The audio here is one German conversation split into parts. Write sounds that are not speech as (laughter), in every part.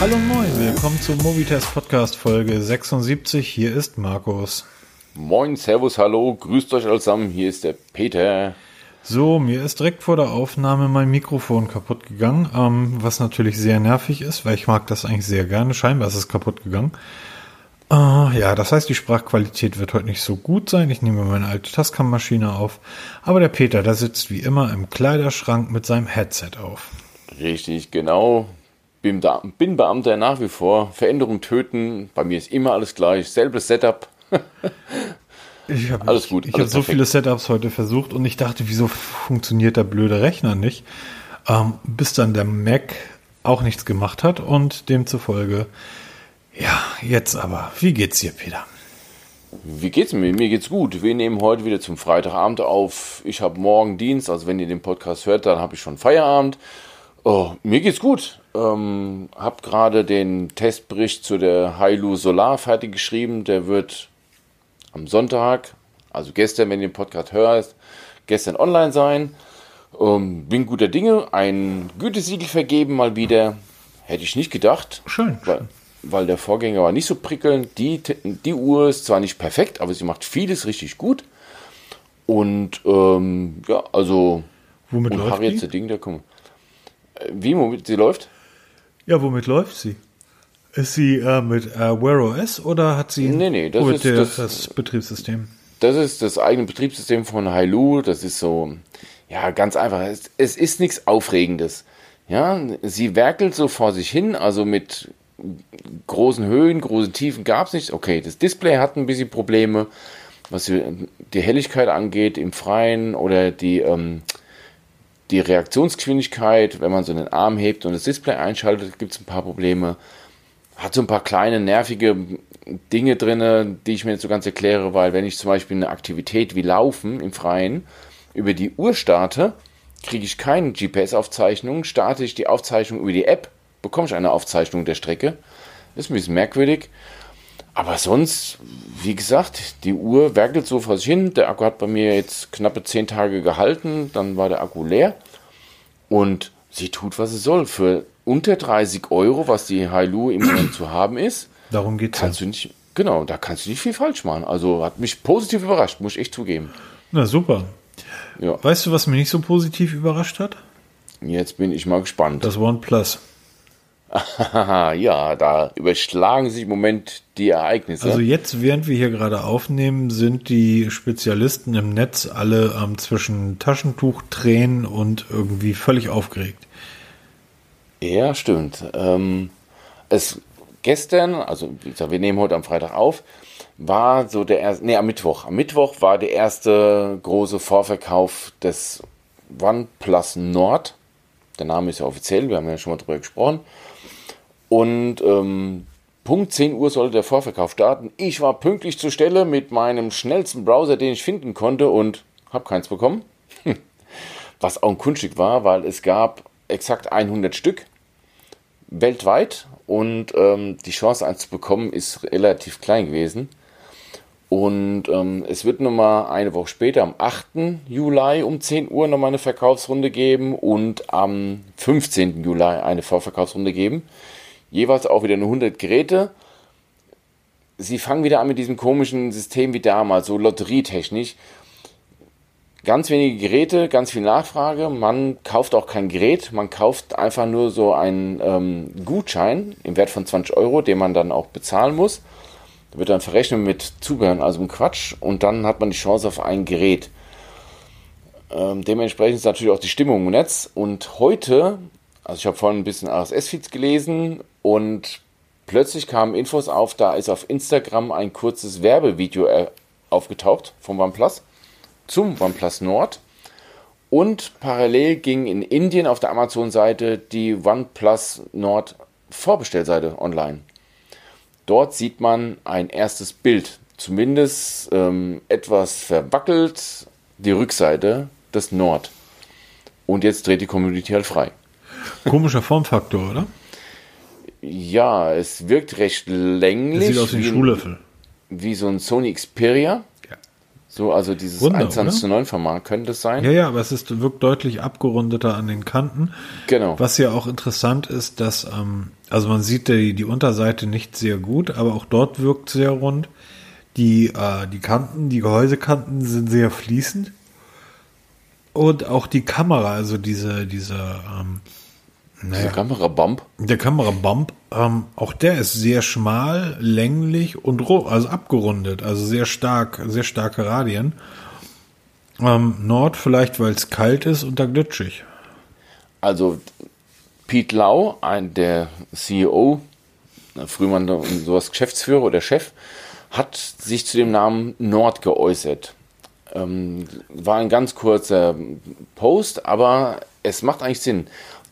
Hallo und moin, willkommen zum Movitest Podcast Folge 76. Hier ist Markus. Moin, Servus, hallo, grüßt euch allesamt. Hier ist der Peter. So, mir ist direkt vor der Aufnahme mein Mikrofon kaputt gegangen, ähm, was natürlich sehr nervig ist, weil ich mag das eigentlich sehr gerne. Scheinbar ist es kaputt gegangen. Äh, ja, das heißt, die Sprachqualität wird heute nicht so gut sein. Ich nehme meine alte Tascam-Maschine auf. Aber der Peter, der sitzt wie immer im Kleiderschrank mit seinem Headset auf. Richtig, genau. Bin, da, bin Beamter nach wie vor. Veränderung töten. Bei mir ist immer alles gleich. Selbes Setup. (laughs) Ich habe alles gut. Ich, ich habe so viele Setups heute versucht und ich dachte, wieso funktioniert der blöde Rechner nicht? Ähm, bis dann der Mac auch nichts gemacht hat und demzufolge, ja, jetzt aber. Wie geht's dir, Peter? Wie geht's mir? Mir geht's gut. Wir nehmen heute wieder zum Freitagabend auf. Ich habe morgen Dienst, also wenn ihr den Podcast hört, dann habe ich schon Feierabend. Oh, mir geht's gut. Ähm, hab gerade den Testbericht zu der Hailu Solar fertig geschrieben. Der wird am Sonntag, also gestern, wenn ihr den Podcast hört, gestern online sein. Ähm, bin guter Dinge. Ein Gütesiegel vergeben mal wieder. Hätte ich nicht gedacht. Schön. Weil, weil der Vorgänger war nicht so prickelnd. Die, die Uhr ist zwar nicht perfekt, aber sie macht vieles richtig gut. Und ähm, ja, also Womit und läuft Harriet die? Ding, der kommt. Äh, Wie, womit sie läuft? Ja, womit läuft sie? Ist sie äh, mit äh, Wear OS oder hat sie Nee, nee, das ist der, das- das Betriebssystem? Das ist das eigene Betriebssystem von Hailu. Das ist so, ja, ganz einfach. Es, es ist nichts Aufregendes. Ja, sie werkelt so vor sich hin, also mit großen Höhen, großen Tiefen gab es nicht. Okay, das Display hat ein bisschen Probleme, was die die Helligkeit angeht im Freien oder die, ähm, die Reaktionsgeschwindigkeit, wenn man so einen Arm hebt und das Display einschaltet, gibt es ein paar Probleme. Hat so ein paar kleine nervige Dinge drin, die ich mir nicht so ganz erkläre, weil wenn ich zum Beispiel eine Aktivität wie Laufen im Freien über die Uhr starte, kriege ich keine GPS-Aufzeichnung. Starte ich die Aufzeichnung über die App, bekomme ich eine Aufzeichnung der Strecke. Ist ein bisschen merkwürdig. Aber sonst, wie gesagt, die Uhr werkelt so vor sich hin. Der Akku hat bei mir jetzt knappe 10 Tage gehalten, dann war der Akku leer. Und sie tut, was sie soll. Für unter 30 Euro, was die Hailu im Moment zu haben ist, Darum geht's kannst ja. du nicht, genau, da kannst du nicht viel falsch machen. Also hat mich positiv überrascht, muss ich echt zugeben. Na super. Ja, Weißt du, was mich nicht so positiv überrascht hat? jetzt bin ich mal gespannt. Das OnePlus. Ja, da überschlagen sich im Moment die Ereignisse. Also jetzt, während wir hier gerade aufnehmen, sind die Spezialisten im Netz alle ähm, zwischen Taschentuch, Tränen und irgendwie völlig aufgeregt. Ja, stimmt. Ähm, es gestern, also wir nehmen heute am Freitag auf, war so der erste, nee, am Mittwoch. Am Mittwoch war der erste große Vorverkauf des OnePlus Nord. Der Name ist ja offiziell, wir haben ja schon mal drüber gesprochen. Und ähm, Punkt 10 Uhr sollte der Vorverkauf starten. Ich war pünktlich zur Stelle mit meinem schnellsten Browser, den ich finden konnte und habe keins bekommen. (laughs) Was auch ein Kunststück war, weil es gab exakt 100 Stück weltweit und ähm, die Chance eins zu bekommen ist relativ klein gewesen. Und ähm, es wird nochmal eine Woche später, am 8. Juli um 10 Uhr nochmal eine Verkaufsrunde geben und am 15. Juli eine Vorverkaufsrunde geben. Jeweils auch wieder nur 100 Geräte. Sie fangen wieder an mit diesem komischen System wie damals, so lotterietechnisch ganz wenige Geräte, ganz viel Nachfrage. Man kauft auch kein Gerät, man kauft einfach nur so einen ähm, Gutschein im Wert von 20 Euro, den man dann auch bezahlen muss. Der wird dann verrechnet mit Zubehör, also ein Quatsch, und dann hat man die Chance auf ein Gerät. Ähm, dementsprechend ist natürlich auch die Stimmung im Netz. Und heute, also ich habe vorhin ein bisschen RSS-Feeds gelesen und plötzlich kamen Infos auf, da ist auf Instagram ein kurzes Werbevideo äh, aufgetaucht vom OnePlus zum OnePlus Nord. Und parallel ging in Indien auf der Amazon-Seite die OnePlus Nord Vorbestellseite online. Dort sieht man ein erstes Bild, zumindest ähm, etwas verwackelt, die Rückseite des Nord. Und jetzt dreht die Community halt frei. Komischer Formfaktor, oder? Ja, es wirkt recht länglich. Das sieht aus wie ein Schuhlöffel. wie so ein Sony Xperia. Ja. So, also dieses Wunder, 1 zu 9 Format könnte es sein. Ja, ja, aber es ist, wirkt deutlich abgerundeter an den Kanten. Genau. Was ja auch interessant ist, dass, ähm, also man sieht die, die Unterseite nicht sehr gut, aber auch dort wirkt sehr rund. Die, äh, die Kanten, die Gehäusekanten sind sehr fließend. Und auch die Kamera, also diese, diese, ähm, Diese Kamerabump. der Kamerabump, ähm, auch der ist sehr schmal, länglich und also abgerundet, also sehr stark, sehr starke Radien. Ähm, Nord vielleicht, weil es kalt ist und da glitschig. Also Pete Lau, ein, der CEO, früher mal sowas Geschäftsführer oder Chef, hat sich zu dem Namen Nord geäußert. Ähm, war ein ganz kurzer Post, aber es macht eigentlich Sinn.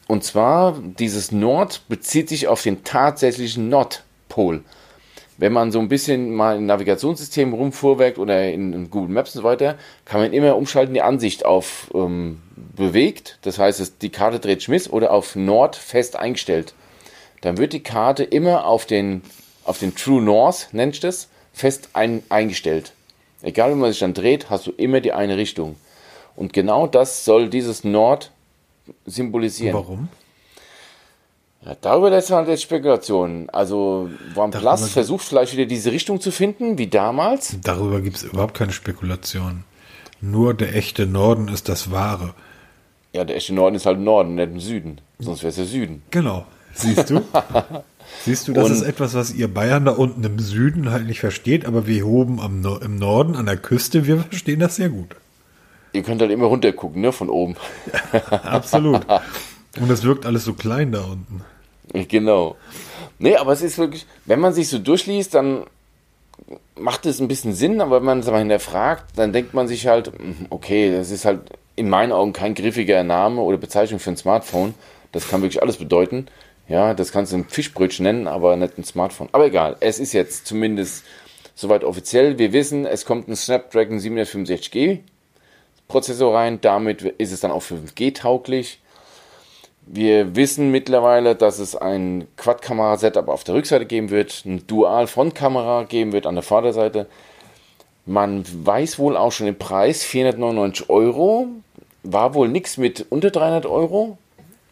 Und zwar, dieses Nord bezieht sich auf den tatsächlichen Nordpol. Wenn man so ein bisschen mal im Navigationssystem rumfuhrwerkt oder in, Google Maps und so weiter, kann man immer umschalten die Ansicht auf ähm, bewegt. Das heißt, die Karte dreht Schmiss oder auf Nord fest eingestellt. Dann wird die Karte immer auf den, auf den True North, nennt das, fest ein, eingestellt. Egal wie man sich dann dreht, hast du immer die eine Richtung. Und genau das soll dieses Nord symbolisieren. Warum? Ja, darüber lässt man jetzt Spekulationen. Also OnePlus versucht vielleicht wieder diese Richtung zu finden, wie damals. Darüber gibt es überhaupt keine Spekulation. Nur der echte Norden ist das Wahre. Ja, der echte Norden ist halt Norden, nicht im Süden. Sonst wäre es der Süden. Genau. Siehst du? (laughs) Siehst du, das Und- ist etwas, was ihr Bayern da unten im Süden halt nicht versteht, aber wir oben am no im Norden an der Küste, wir verstehen das sehr gut. Ihr könnt halt immer runter gucken, ne, von oben. (laughs) Absolut. Und es wirkt alles so klein da unten. Genau. Nee, aber es ist wirklich, wenn man sich so durchliest, dann macht es ein bisschen Sinn, aber wenn man es aber hinterfragt, dann denkt man sich halt, hm, okay, das ist halt in meinen Augen kein griffiger Name oder Bezeichnung für ein Smartphone. Das kann wirklich alles bedeuten. Ja, das kannst du ein Fischbrötchen nennen, aber nicht ein Smartphone. Aber egal, es ist jetzt zumindest soweit offiziell. Wir wissen, es kommt ein Snapdragon 765G Prozessor rein. Damit ist es dann auch 5G-tauglich. Wir wissen mittlerweile, dass es ein Quad-Kamera-Setup auf der Rückseite geben wird, eine Dual-Frontkamera geben wird an der Vorderseite. Man weiß wohl auch schon den Preis, 499 Euro. War wohl nichts mit unter 300 Euro.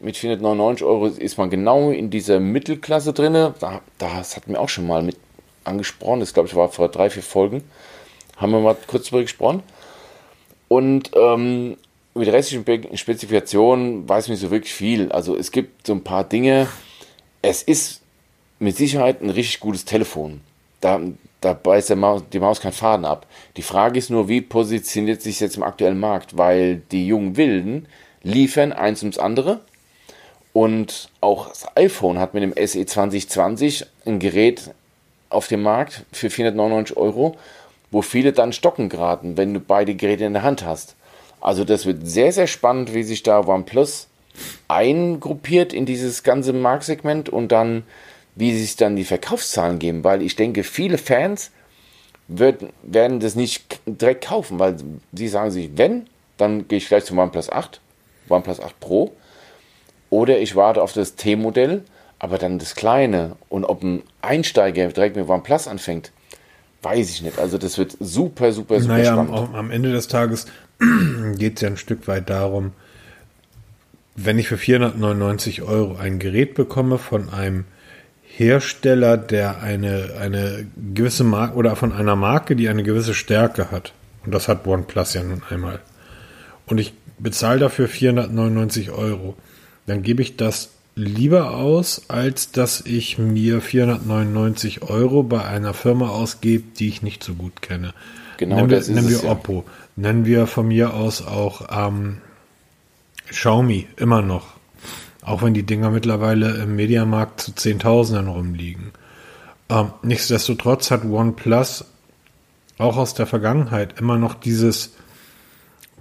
Mit 499 Euro ist man genau in dieser Mittelklasse drin. Da, das hatten wir auch schon mal mit angesprochen. Das glaube ich war vor drei, vier Folgen. Haben wir mal kurz darüber gesprochen. Und ähm, über restlichen Spezifikationen weiß ich nicht so wirklich viel. Also es gibt so ein paar Dinge. Es ist mit Sicherheit ein richtig gutes Telefon. Da, da beißt Maus, die Maus keinen Faden ab. Die Frage ist nur, wie positioniert sich jetzt im aktuellen Markt? Weil die jungen Wilden liefern eins ums andere. Und auch das iPhone hat mit dem SE 2020 ein Gerät auf dem Markt für 499 Euro, wo viele dann stocken geraten, wenn du beide Geräte in der Hand hast. Also das wird sehr, sehr spannend, wie sich da OnePlus eingruppiert in dieses ganze Marktsegment und dann, wie sich dann die Verkaufszahlen geben, weil ich denke, viele Fans wird, werden das nicht direkt kaufen, weil sie sagen sich, wenn, dann gehe ich gleich zum OnePlus 8, OnePlus 8 Pro oder ich warte auf das T-Modell, aber dann das kleine. Und ob ein Einsteiger direkt mit OnePlus anfängt, weiß ich nicht. Also das wird super, super, super Naja, am, spannend. am Ende des Tages (clears throat) geht es ja ein Stück weit darum, wenn ich für 499 Euro ein Gerät bekomme von einem Hersteller, der eine, eine gewisse Marke oder von einer Marke, die eine gewisse Stärke hat. Und das hat OnePlus ja nun einmal. Und ich bezahle dafür 499 Euro. Dann gebe ich das lieber aus, als dass ich mir 499 Euro bei einer Firma ausgebe, die ich nicht so gut kenne. Genau nennen wir, das ist nennen es, wir ja. Oppo. Nennen wir von mir aus auch ähm, Xiaomi immer noch. Auch wenn die Dinger mittlerweile im Mediamarkt zu Zehntausenden rumliegen. Ähm, nichtsdestotrotz hat OnePlus auch aus der Vergangenheit immer noch dieses,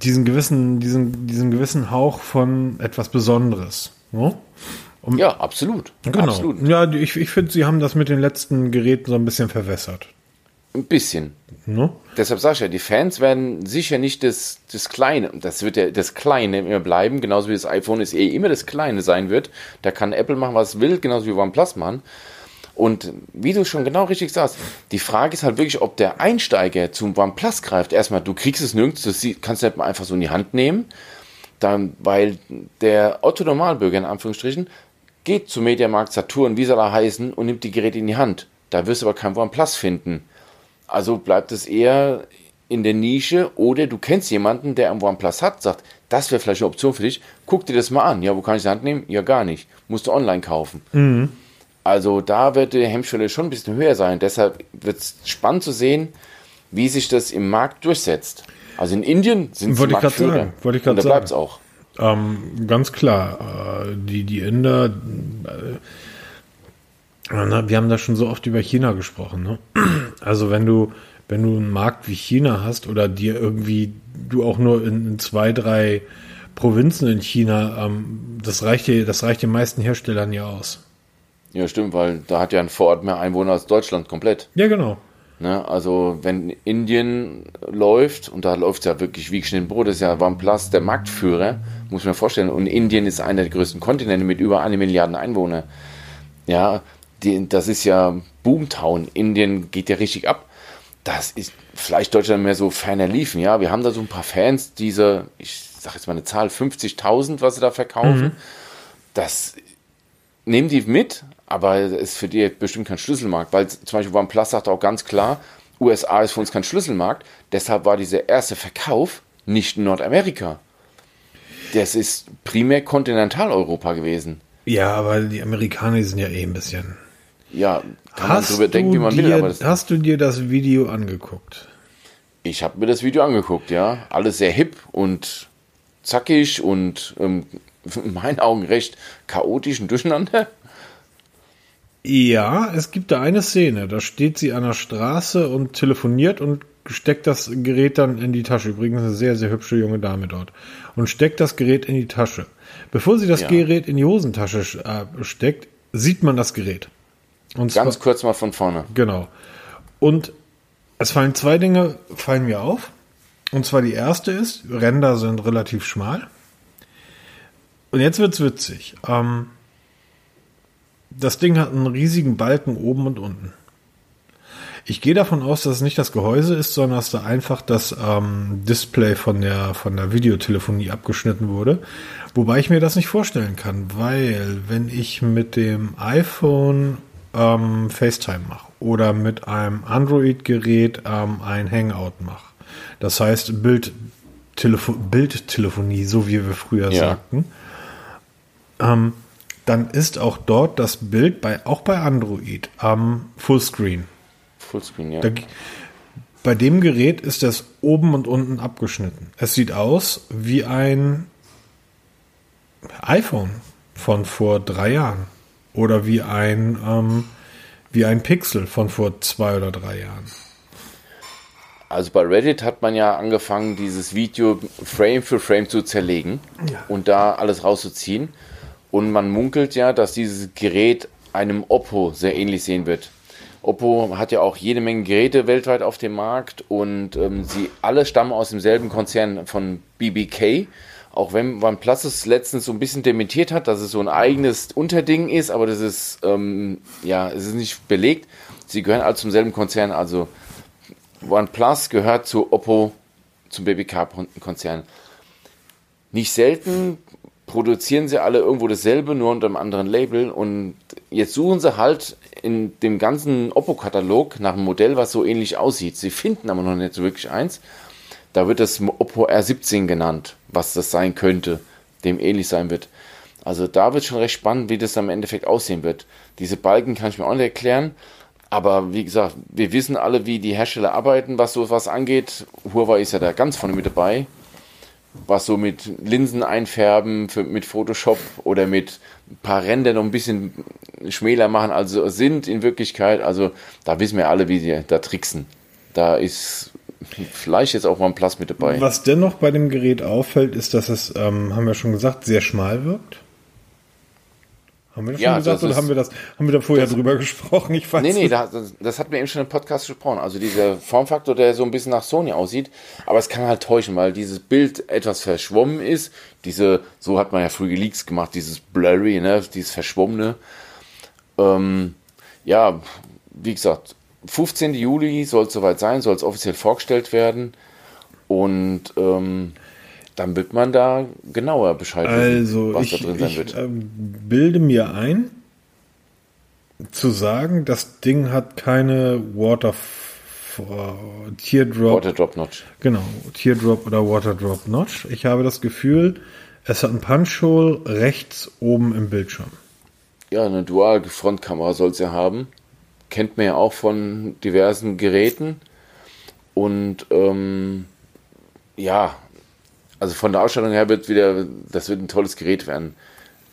diesen gewissen, diesen, diesen gewissen Hauch von etwas Besonderes. Ne? Um, Ja, absolut. genau. Absolut. Ja, ich, ich finde, sie haben das mit den letzten Geräten so ein bisschen verwässert. Ein bisschen. Ne? Deshalb sage ich ja, die Fans werden sicher nicht das, das Kleine, das wird ja das Kleine immer bleiben, genauso wie das iPhone ist eh immer das Kleine sein wird. Da kann Apple machen, was will, genauso wie OnePlus machen. Und wie du schon genau richtig sagst, die Frage ist halt wirklich, ob der Einsteiger zum OnePlus greift. Erstmal, du kriegst es nirgends, das kannst du nicht mal einfach so in die Hand nehmen. Dann, weil der Otto Normalbürger in Anführungsstrichen geht zum Mediamarkt Saturn, wie soll er heißen, und nimmt die Geräte in die Hand. Da wirst du aber kein OnePlus finden. Also bleibt es eher in der Nische oder du kennst jemanden, der am OnePlus hat, sagt, das wäre vielleicht eine Option für dich, guck dir das mal an. Ja, wo kann ich die Hand nehmen? Ja, gar nicht. Musst du online kaufen. Mhm. Also da wird die Hemmschwelle schon ein bisschen höher sein. Deshalb wird es spannend zu sehen, wie sich das im Markt durchsetzt. Also in Indien sind sie Marktführer. Sagen, wollte ich. Und da bleibt es auch. Ähm, ganz klar. Äh, die, die Inder, äh, wir haben da schon so oft über China gesprochen. Ne? Also wenn du, wenn du einen Markt wie China hast oder dir irgendwie du auch nur in, in zwei, drei Provinzen in China, ähm, das reicht dir, das reicht den meisten Herstellern ja aus. Ja, stimmt, weil da hat ja ein Vorort mehr Einwohner als Deutschland komplett. Ja, genau. Ne, also wenn Indien läuft, und da läuft es ja wirklich wie geschnitten Brot, das ist ja OnePlus der Marktführer, muss man vorstellen. Und Indien ist einer der größten Kontinente mit über eine Milliarde Einwohner. Ja, die, das ist ja Boomtown. Indien geht ja richtig ab. Das ist vielleicht Deutschland mehr so ferner liefen. Ja, wir haben da so ein paar Fans, diese, ich sage jetzt mal eine Zahl, 50.000, was sie da verkaufen. Mhm. Das nehmen die mit, aber ist für die bestimmt kein Schlüsselmarkt, weil zum Beispiel OnePlus sagt auch ganz klar, USA ist für uns kein Schlüsselmarkt, deshalb war dieser erste Verkauf nicht in Nordamerika. Das ist primär Kontinentaleuropa gewesen. Ja, aber die Amerikaner sind ja eh ein bisschen. Ja, kann hast man drüber denken, wie man dir, will. Aber hast du dir das Video angeguckt? Ich habe mir das Video angeguckt, ja. Alles sehr hip und zackig und ähm, (laughs) in meinen Augen recht chaotisch und durcheinander. Ja, es gibt da eine Szene, da steht sie an der Straße und telefoniert und steckt das Gerät dann in die Tasche. Übrigens eine sehr, sehr hübsche junge Dame dort. Und steckt das Gerät in die Tasche. Bevor sie das ja. Gerät in die Hosentasche äh, steckt, sieht man das Gerät. Und Ganz zwar, kurz mal von vorne. Genau. Und es fallen zwei Dinge, fallen mir auf. Und zwar die erste ist, Ränder sind relativ schmal. Und jetzt wird's witzig. Ähm, das Ding hat einen riesigen Balken oben und unten. Ich gehe davon aus, dass es nicht das Gehäuse ist, sondern dass da einfach das ähm, Display von der, von der Videotelefonie abgeschnitten wurde. Wobei ich mir das nicht vorstellen kann, weil wenn ich mit dem iPhone ähm, FaceTime mache oder mit einem Android-Gerät ähm, ein Hangout mache, das heißt Bildtelefo Bildtelefonie, so wie wir früher ja. sagten, ähm, dann ist auch dort das Bild bei auch bei Android am Fullscreen. Fullscreen, ja. Da, bei dem Gerät ist das oben und unten abgeschnitten. Es sieht aus wie ein iPhone von vor drei Jahren oder wie ein ähm, wie ein Pixel von vor zwei oder drei Jahren. Also bei Reddit hat man ja angefangen, dieses Video Frame für Frame zu zerlegen ja. und da alles rauszuziehen. Und man munkelt ja, dass dieses Gerät einem Oppo sehr ähnlich sehen wird. Oppo hat ja auch jede Menge Geräte weltweit auf dem Markt und ähm, sie alle stammen aus demselben Konzern von BBK. Auch wenn OnePlus es letztens so ein bisschen dementiert hat, dass es so ein eigenes Unterding ist, aber das ist, ähm, ja, es ist nicht belegt. Sie gehören alle zum selben Konzern, also OnePlus gehört zu Oppo, zum BBK-Konzern. Nicht selten produzieren sie alle irgendwo dasselbe, nur unter einem anderen Label. Und jetzt suchen sie halt in dem ganzen Oppo-Katalog nach einem Modell, was so ähnlich aussieht. Sie finden aber noch nicht so wirklich eins. Da wird das Oppo R17 genannt, was das sein könnte, dem ähnlich sein wird. Also da wird schon recht spannend, wie das am Endeffekt aussehen wird. Diese Balken kann ich mir auch nicht erklären. Aber wie gesagt, wir wissen alle, wie die Hersteller arbeiten, was so was angeht. Huawei ist ja da ganz vorne mit dabei was so mit Linsen einfärben, für, mit Photoshop oder mit ein paar Ränder noch ein bisschen schmäler machen, also sind in Wirklichkeit. Also da wissen wir alle, wie die da tricksen. Da ist vielleicht jetzt auch mal ein Plus mit dabei. Was dennoch bei dem Gerät auffällt, ist, dass es, ähm, haben wir schon gesagt, sehr schmal wirkt. Haben wir das ja, schon gesagt das oder haben wir das, haben wir da vorher drüber (laughs) gesprochen? Ich weiß nee, nee, das, das hatten wir eben schon im Podcast gesprochen. Also dieser Formfaktor, der so ein bisschen nach Sony aussieht, aber es kann halt täuschen, weil dieses Bild etwas verschwommen ist. Diese, so hat man ja früher Leaks gemacht, dieses Blurry, ne, dieses Verschwommene. Ähm, ja, wie gesagt, 15. Juli soll es soweit sein, soll es offiziell vorgestellt werden. Und ähm, dann wird man da genauer Bescheid also wissen, was ich, da drin sein ich, wird. Äh, bilde mir ein, zu sagen, das Ding hat keine Water Teardrop. Waterdrop Notch. Genau, Teardrop oder Waterdrop Notch. Ich habe das Gefühl, es hat ein Punch-Hole rechts oben im Bildschirm. Ja, eine Dual-Frontkamera soll es ja haben. Kennt man ja auch von diversen Geräten. Und ähm, ja, also von der Ausstattung her wird wieder, das wird ein tolles Gerät werden.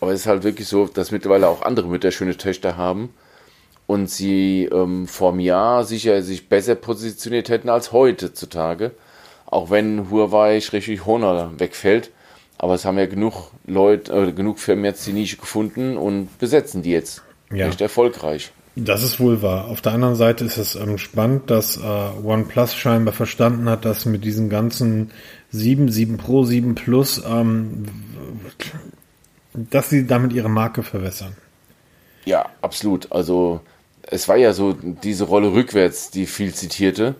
Aber es ist halt wirklich so, dass mittlerweile auch andere Mütter schöne Töchter haben und sie ähm, vor einem Jahr sicher sich besser positioniert hätten als heutzutage. Auch wenn Huawei richtig Honor wegfällt. Aber es haben ja genug Leute, äh, genug Firmen jetzt die Nische gefunden und besetzen die jetzt. Ja. Echt erfolgreich. Das ist wohl wahr. Auf der anderen Seite ist es ähm, spannend, dass äh, OnePlus scheinbar verstanden hat, dass mit diesen ganzen 7, 7 Pro, 7 Plus, ähm, dass sie damit ihre Marke verwässern. Ja, absolut. Also es war ja so diese Rolle rückwärts, die viel zitierte,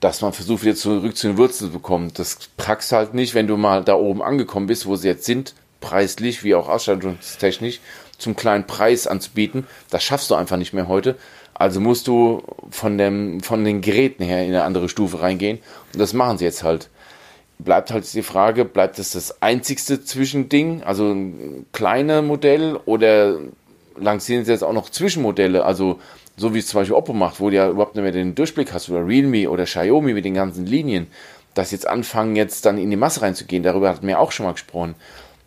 dass man versucht wieder zurück zu den Wurzeln zu bekommen. Das packst halt nicht, wenn du mal da oben angekommen bist, wo sie jetzt sind, preislich wie auch ausstattungstechnisch, zum kleinen Preis anzubieten. Das schaffst du einfach nicht mehr heute. Also musst du von, dem, von den Geräten her in eine andere Stufe reingehen. Und das machen sie jetzt halt. Bleibt halt die Frage, bleibt es das einzigste Zwischending, also ein kleines Modell oder lancieren sie jetzt auch noch Zwischenmodelle, also so wie es zum Beispiel Oppo macht, wo du ja überhaupt nicht mehr den Durchblick hast, oder Realme oder Xiaomi mit den ganzen Linien, dass jetzt anfangen, jetzt dann in die Masse reinzugehen, darüber hatten wir auch schon mal gesprochen,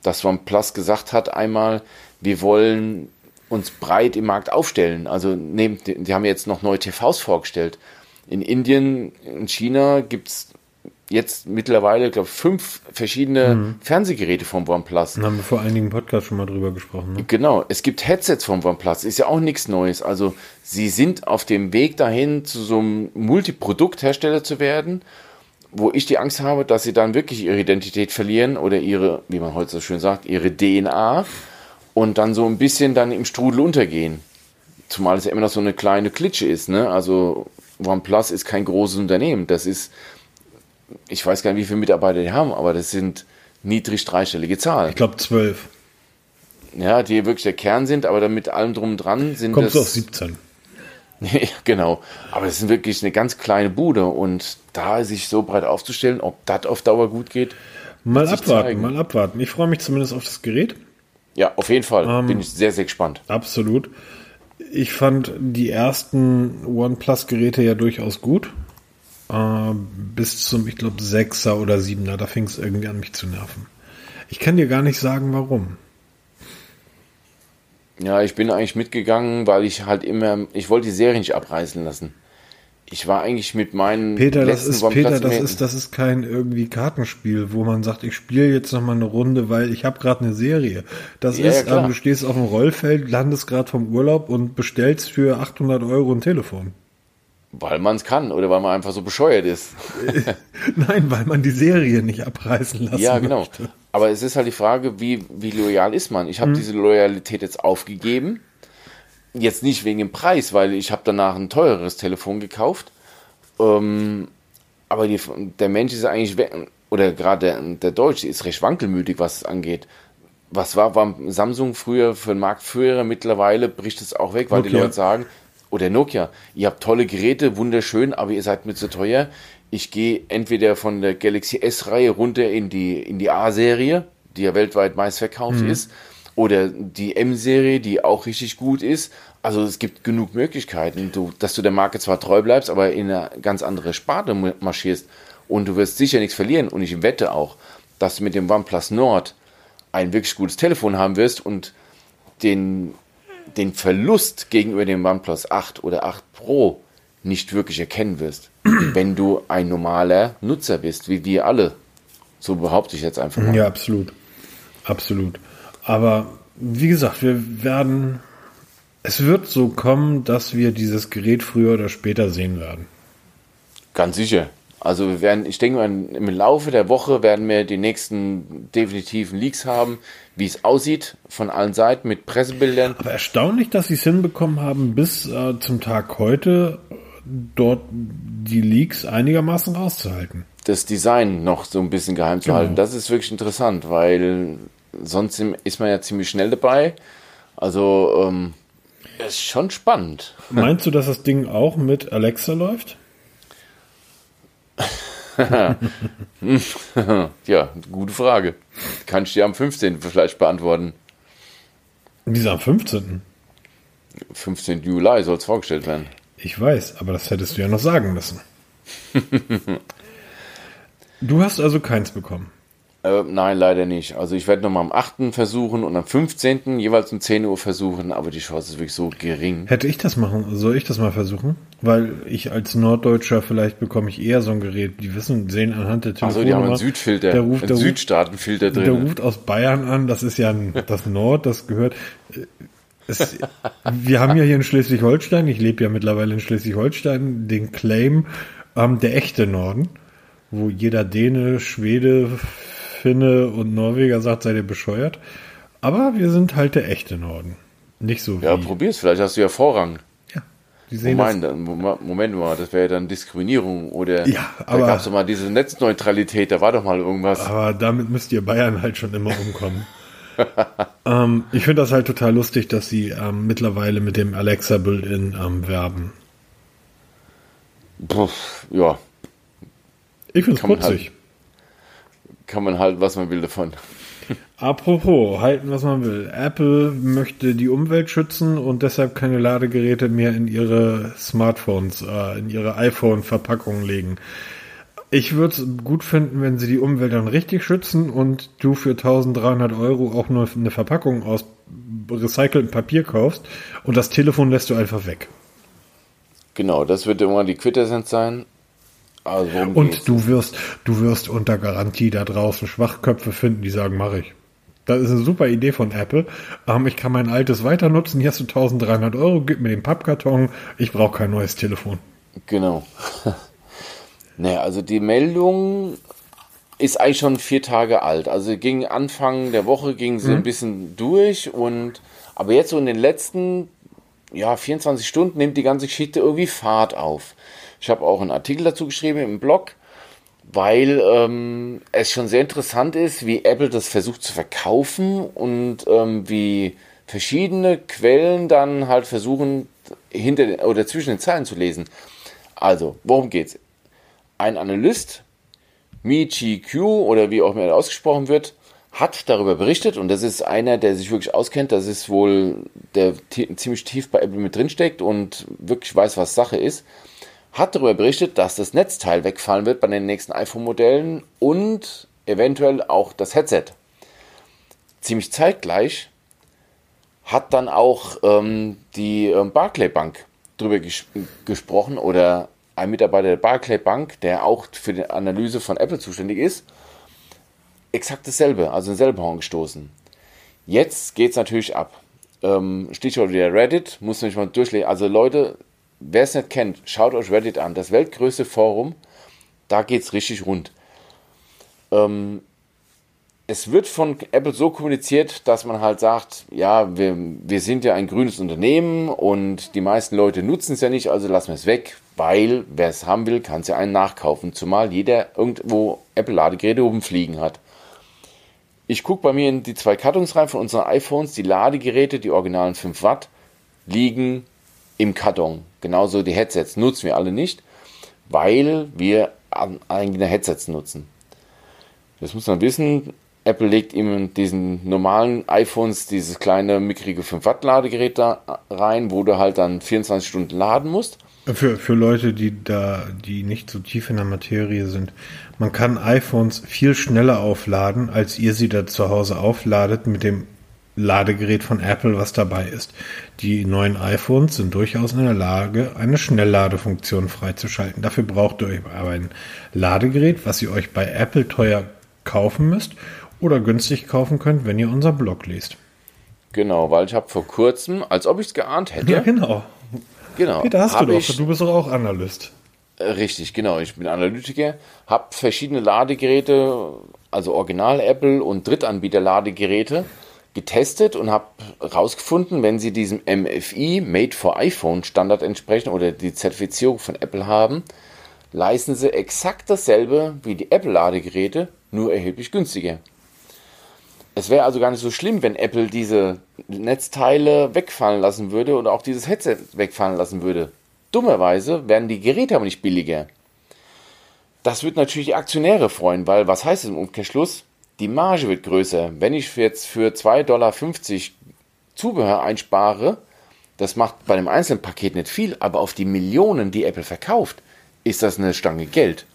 dass OnePlus gesagt hat einmal, wir wollen uns breit im Markt aufstellen. Also neben, die haben jetzt noch neue TVs vorgestellt. In Indien, in China gibt es jetzt mittlerweile, glaube ich, fünf verschiedene mhm. Fernsehgeräte vom OnePlus. Da haben wir vor einigen Podcasts schon mal drüber gesprochen. Ne? Genau, es gibt Headsets vom OnePlus, ist ja auch nichts Neues. Also sie sind auf dem Weg dahin, zu so einem Multiprodukthersteller zu werden, wo ich die Angst habe, dass sie dann wirklich ihre Identität verlieren oder ihre, wie man heute so schön sagt, ihre DNA und dann so ein bisschen dann im Strudel untergehen. Zumal es ja immer noch so eine kleine Klitsche ist, ne? Also OnePlus ist kein großes Unternehmen. Das ist, ich weiß gar nicht, wie viele Mitarbeiter die haben, aber das sind niedrig dreistellige Zahlen. Ich glaube zwölf. Ja, die wirklich der Kern sind, aber dann mit allem drum dran sind Kommst das... Kommst du auf 17. (laughs) genau. Aber das ist wirklich eine ganz kleine Bude und da sich so breit aufzustellen, ob das auf Dauer gut geht. Mal abwarten, mal abwarten. Ich freue mich zumindest auf das Gerät. Ja, auf jeden Fall. Ähm, Bin ich sehr, sehr gespannt. Absolut. Ich fand die ersten OnePlus-Geräte ja durchaus gut. Äh, bis zum, ich glaube, 6er oder 7er. Da fing es irgendwie an, mich zu nerven. Ich kann dir gar nicht sagen, warum. Ja, ich bin eigentlich mitgegangen, weil ich halt immer, ich wollte die Serie nicht abreißen lassen ich war eigentlich mit meinen Peter, das ist Peter, das ist das ist kein irgendwie Kartenspiel, wo man sagt, ich spiele jetzt noch mal eine Runde, weil ich habe gerade eine Serie. Das ja, ist, ja, ähm, du stehst auf dem Rollfeld, landest gerade vom Urlaub und bestellst für 800 Euro ein Telefon. Weil man es kann oder weil man einfach so bescheuert ist. (laughs) Nein, weil man die Serie nicht abreißen lassen Ja, genau. Möchte. Aber es ist halt die Frage, wie, wie loyal ist man? Ich habe hm. diese Loyalität jetzt aufgegeben Jetzt nicht wegen dem Preis, weil ich habe danach ein teureres Telefon gekauft. Ähm, aber die, der Mensch ist eigentlich, oder gerade der, der Deutsche ist recht wankelmütig, was es angeht. Was war, war Samsung früher für den Marktführer? Mittlerweile bricht es auch weg, weil Nokia. die Leute sagen, oder Nokia, ihr habt tolle Geräte, wunderschön, aber ihr seid mir zu teuer. Ich gehe entweder von der Galaxy S-Reihe runter in die, in die A-Serie, die ja weltweit meist verkauft mhm. ist, oder die M-Serie, die auch richtig gut ist. Also es gibt genug Möglichkeiten, du, dass du der Marke zwar treu bleibst, aber in eine ganz andere Sparte marschierst. Und du wirst sicher nichts verlieren. Und ich wette auch, dass du mit dem OnePlus Nord ein wirklich gutes Telefon haben wirst und den, den Verlust gegenüber dem OnePlus 8 oder 8 Pro nicht wirklich erkennen wirst, (clears throat) wenn du ein normaler Nutzer bist, wie wir alle. So behaupte ich jetzt einfach mal. Ja, absolut. Absolut. Aber wie gesagt, wir werden, es wird so kommen, dass wir dieses Gerät früher oder später sehen werden. Ganz sicher. Also wir werden, ich denke mal, im Laufe der Woche werden wir die nächsten definitiven Leaks haben, wie es aussieht von allen Seiten mit Pressebildern. Aber erstaunlich, dass sie es hinbekommen haben, bis äh, zum Tag heute dort die Leaks einigermaßen rauszuhalten. Das Design noch so ein bisschen geheim zu Genau. halten, das ist wirklich interessant, weil sonst ist man ja ziemlich schnell dabei. Also, ähm, ist schon spannend. Meinst du, dass das Ding auch mit Alexa läuft? (laughs) Ja, gute Frage. Kann ich dir am 15. vielleicht beantworten. Dieser am 15. 15. Juli soll es vorgestellt werden. Ich weiß, aber das hättest du ja noch sagen müssen. (laughs) du hast also keins bekommen. Äh, nein, leider nicht. Also ich werde nochmal am 8. versuchen und am 15. jeweils um 10 Uhr versuchen, aber die Chance ist wirklich so gering. Hätte ich das machen, soll ich das mal versuchen? Weil ich als Norddeutscher vielleicht bekomme ich eher so ein Gerät. Die wissen, sehen anhand der Also Telefonnummer. die haben einen Südfilter, Der ruft, einen der Südstaatenfilter der drin. ruft aus Bayern an. Das ist ja ein, (laughs) das Nord, das gehört. Es, wir haben ja hier in Schleswig-Holstein, ich lebe ja mittlerweile in Schleswig-Holstein, den Claim ähm, der echte Norden, wo jeder Däne, Schwede, Finne und Norweger sagt, seid ihr bescheuert. Aber wir sind halt der echte Norden. Nicht so wie. Ja, probier's, vielleicht hast du ja Vorrang. Ja, die sehen das, Moment, Mo- Moment mal, das wäre ja dann Diskriminierung oder Ja, da aber- gab es doch mal diese Netzneutralität, da war doch mal irgendwas. aber damit müsst ihr Bayern halt schon immer umkommen. (laughs) ähm, ich finde das halt total lustig, dass sie ähm, mittlerweile mit dem Alexa Build-In ähm, werben. Puff, ja, Ich finde es man putzig. Kann man halt, was man will davon. Apropos, halten was man will. Apple möchte die Umwelt schützen und deshalb keine Ladegeräte mehr in ihre Smartphones, äh, in ihre iPhone-Verpackungen legen. Ich würde es gut finden, wenn sie die Umwelt dann richtig schützen und du für 1300 Euro auch nur eine Verpackung aus recyceltem Papier kaufst und das Telefon lässt du einfach weg. Genau, das wird immer die Quintessenz sein. Also Und du wirst, du wirst unter Garantie da draußen Schwachköpfe finden, die sagen, mache ich. Das ist eine super Idee von Apple. Ähm, ich kann mein altes weiter nutzen. Hier hast du 1300 Euro, gib mir den Pappkarton. Ich brauche kein neues Telefon. Genau. (laughs) naja, also die Meldung ist eigentlich schon vier Tage alt. Also ging Anfang der Woche ging sie ein bisschen durch und aber jetzt so in den letzten ja, 24 Stunden nimmt die ganze Geschichte irgendwie Fahrt auf. Ich habe auch einen Artikel dazu geschrieben im Blog, weil ähm, es schon sehr interessant ist, wie Apple das versucht zu verkaufen und ähm, wie verschiedene Quellen dann halt versuchen, hinter den, oder zwischen den Zeilen zu lesen. Also, worum geht's? Ein Analyst, Michi Q oder wie auch immer er ausgesprochen wird, hat darüber berichtet und das ist einer, der sich wirklich auskennt. Das ist wohl, der ziemlich tief bei Apple mit drinsteckt und wirklich weiß, was Sache ist. Hat darüber berichtet, dass das Netzteil wegfallen wird bei den nächsten iPhone-Modellen und eventuell auch das Headset. Ziemlich zeitgleich hat dann auch ähm, die ähm, Barclay Bank drüber ges gesprochen oder ein Mitarbeiter der Barclay Bank, der auch für die Analyse von Apple zuständig ist, exakt dasselbe, also in selben Horn gestoßen. Jetzt geht es natürlich ab. Ähm, Stichwort wieder Reddit, muss man nicht mal durchlesen. Also Leute, wer es nicht kennt, schaut euch Reddit an. Das weltgrößte Forum, da geht es richtig rund. Ähm, es wird von Apple so kommuniziert, dass man halt sagt, ja, wir, wir sind ja ein grünes Unternehmen und die meisten Leute nutzen es ja nicht, also lassen wir es weg, weil wer es haben will, kann es ja einen nachkaufen, zumal jeder irgendwo Apple-Ladegeräte oben fliegen hat. Ich gucke bei mir in die zwei Kartons rein von unseren iPhones, die Ladegeräte, die originalen 5 Watt, liegen im Karton. Genauso die Headsets nutzen wir alle nicht, weil wir eigene Headsets nutzen. Das muss man wissen. Apple legt ihm diesen normalen iPhones dieses kleine mickrige 5 Watt Ladegerät da rein, wo du halt dann 24 Stunden laden musst. Für, für Leute, die da, die nicht so tief in der Materie sind. Man kann iPhones viel schneller aufladen, als ihr sie da zu Hause aufladet mit dem Ladegerät von Apple, was dabei ist. Die neuen iPhones sind durchaus in der Lage, eine Schnellladefunktion freizuschalten. Dafür braucht ihr euch aber ein Ladegerät, was ihr euch bei Apple teuer kaufen müsst oder günstig kaufen könnt, wenn ihr unser Blog liest. Genau, weil ich habe vor kurzem, als ob ich es geahnt hätte, Ja, genau. genau, Peter, hast du doch. ich Du bist doch auch Analyst. Äh, Richtig, genau. Ich bin Analytiker, habe verschiedene Ladegeräte, also Original Apple und Drittanbieter-Ladegeräte getestet und habe herausgefunden, wenn sie diesem MFI Made for iPhone Standard entsprechen oder die Zertifizierung von Apple haben, leisten sie exakt dasselbe wie die Apple Ladegeräte, nur erheblich günstiger. Es wäre also gar nicht so schlimm, wenn Apple diese Netzteile wegfallen lassen würde oder auch dieses Headset wegfallen lassen würde. Dummerweise werden die Geräte aber nicht billiger. Das wird natürlich die Aktionäre freuen, weil was heißt es im Umkehrschluss? Die Marge wird größer. Wenn ich jetzt für 2,50 Dollar Zubehör einspare, das macht bei dem einzelnen Paket nicht viel, aber auf die Millionen, die Apple verkauft, ist das eine Stange Geld.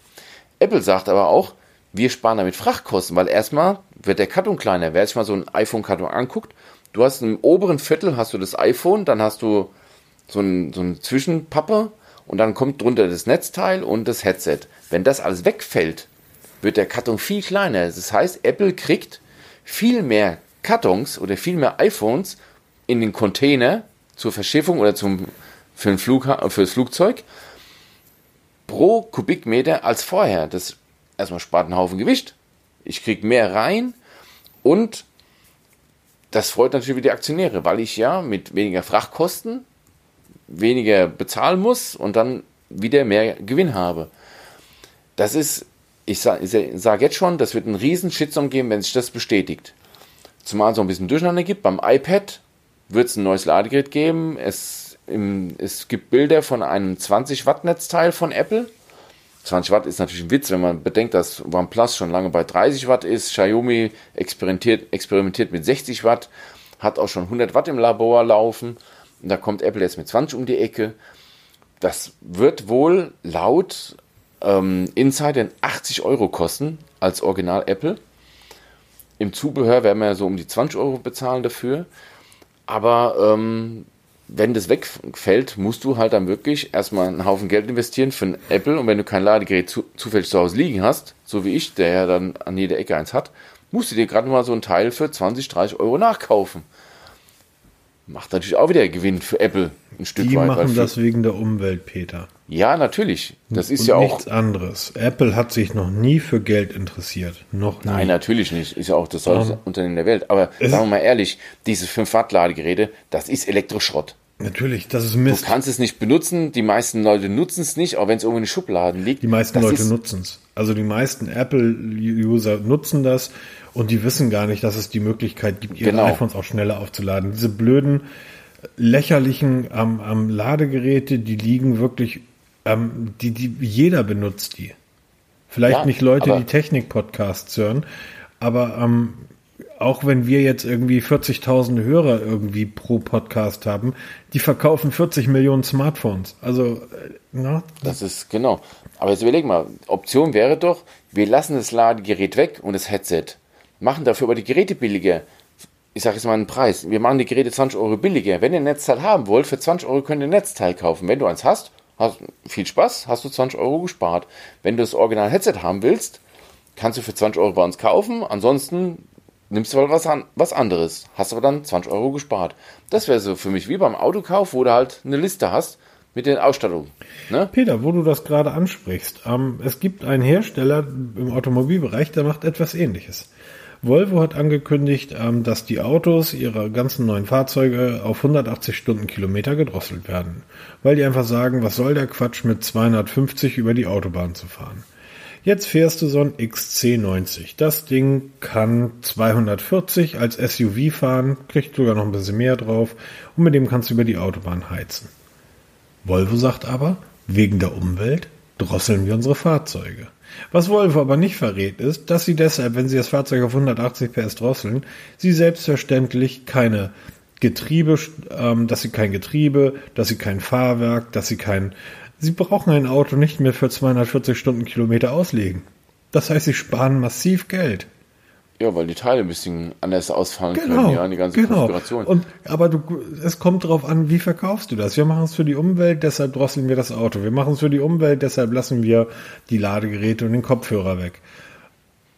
Apple sagt aber auch, wir sparen damit Frachtkosten, weil erstmal wird der Karton kleiner. Wer sich mal so einen iPhone-Karton anguckt, du hast im oberen Viertel hast du das iPhone, dann hast du so ein, so ein Zwischenpappe und dann kommt drunter das Netzteil und das Headset. Wenn das alles wegfällt, wird der Karton viel kleiner. Das heißt, Apple kriegt viel mehr Kartons oder viel mehr iPhones in den Container zur Verschiffung oder zum, für, den Flug, für das Flugzeug pro Kubikmeter als vorher. Das erstmal spart einen Haufen Gewicht. Ich kriege mehr rein und das freut natürlich wieder die Aktionäre, weil ich ja mit weniger Frachtkosten weniger bezahlen muss und dann wieder mehr Gewinn habe. Das ist, ich sage sag jetzt schon, das wird einen riesen Shitstorm geben, wenn sich das bestätigt. Zumal es so ein bisschen Durcheinander gibt. Beim iPad wird es ein neues Ladegerät geben. Es, im, es gibt Bilder von einem 20 Watt Netzteil von Apple. 20 Watt ist natürlich ein Witz, wenn man bedenkt, dass OnePlus schon lange bei 30 Watt ist. Xiaomi experimentiert, experimentiert mit 60 Watt, hat auch schon 100 Watt im Labor laufen. Und da kommt Apple jetzt mit 20 um die Ecke. Das wird wohl laut ähm, Insidern 80 Euro kosten als Original Apple. Im Zubehör werden wir so um die 20 Euro bezahlen dafür. Aber ähm, wenn das wegfällt, musst du halt dann wirklich erstmal einen Haufen Geld investieren für ein Apple. Und wenn du kein Ladegerät zu, zufällig zu Hause liegen hast, so wie ich, der ja dann an jeder Ecke eins hat, musst du dir gerade mal so ein Teil für 20, 30 Euro nachkaufen macht natürlich auch wieder Gewinn für Apple ein Stück Die weit. machen das wegen der Umwelt, Peter. Ja, natürlich. Das ist Und ja auch. nichts anderes. Apple hat sich noch nie für Geld interessiert. Noch nie. Nein, natürlich nicht. Ist ja auch das tollste Um, Unternehmen der Welt. Aber sagen wir mal ehrlich, diese 5 Watt Ladegeräte, das ist Elektroschrott. Natürlich, das ist Du Mist. kannst es nicht benutzen. Die meisten Leute nutzen es nicht, auch wenn es irgendwo in den Schubladen liegt. Die meisten das Leute nutzen es. Also die meisten Apple-User nutzen das und die wissen gar nicht, dass es die Möglichkeit gibt, ihre Genau. iPhones auch schneller aufzuladen. Diese blöden, lächerlichen ähm, ähm, Ladegeräte, die liegen wirklich, ähm, die, die, jeder benutzt die. Vielleicht Ja, nicht Leute, die Technik-Podcasts hören, aber ähm, auch wenn wir jetzt irgendwie 40.000 Hörer irgendwie pro Podcast haben, die verkaufen 40 Millionen Smartphones. Also, äh, na, Das ist genau. Aber jetzt überleg mal, Option wäre doch, wir lassen das Ladegerät weg und das Headset. Machen dafür aber die Geräte billiger. Ich sage jetzt mal einen Preis. Wir machen die Geräte 20 Euro billiger. Wenn ihr ein Netzteil haben wollt, für 20 Euro könnt ihr ein Netzteil kaufen. Wenn du eins hast, hast viel Spaß, hast du 20 Euro gespart. Wenn du das Original Headset haben willst, kannst du für 20 Euro bei uns kaufen. Ansonsten nimmst du mal was, an, was anderes. Hast aber dann 20 Euro gespart. Das wäre so für mich wie beim Autokauf, wo du halt eine Liste hast mit den Ausstattungen. Ne? Peter, wo du das gerade ansprichst, ähm, es gibt einen Hersteller im Automobilbereich, der macht etwas ähnliches. Volvo hat angekündigt, ähm, dass die Autos ihrer ganzen neuen Fahrzeuge auf 180 Stundenkilometer gedrosselt werden. Weil die einfach sagen, was soll der Quatsch mit 250 über die Autobahn zu fahren. Jetzt fährst du so ein XC90. Das Ding kann 240 als SUV fahren, kriegt sogar noch ein bisschen mehr drauf und mit dem kannst du über die Autobahn heizen. Volvo sagt aber, wegen der Umwelt drosseln wir unsere Fahrzeuge. Was Volvo aber nicht verrät, ist, dass sie deshalb, wenn sie das Fahrzeug auf 180 PS drosseln, sie selbstverständlich keine Getriebe, ähm, dass sie kein Getriebe, dass sie kein Fahrwerk, dass sie kein, sie brauchen ein Auto nicht mehr für 240 Stundenkilometer auslegen. Das heißt, sie sparen massiv Geld. Ja, weil die Teile ein bisschen anders ausfallen Genau, können, ja, die ganze genau. Konfiguration. Und, aber du, es kommt drauf an, wie verkaufst du das? Wir machen es für die Umwelt, deshalb drosseln wir das Auto. Wir machen es für die Umwelt, deshalb lassen wir die Ladegeräte und den Kopfhörer weg.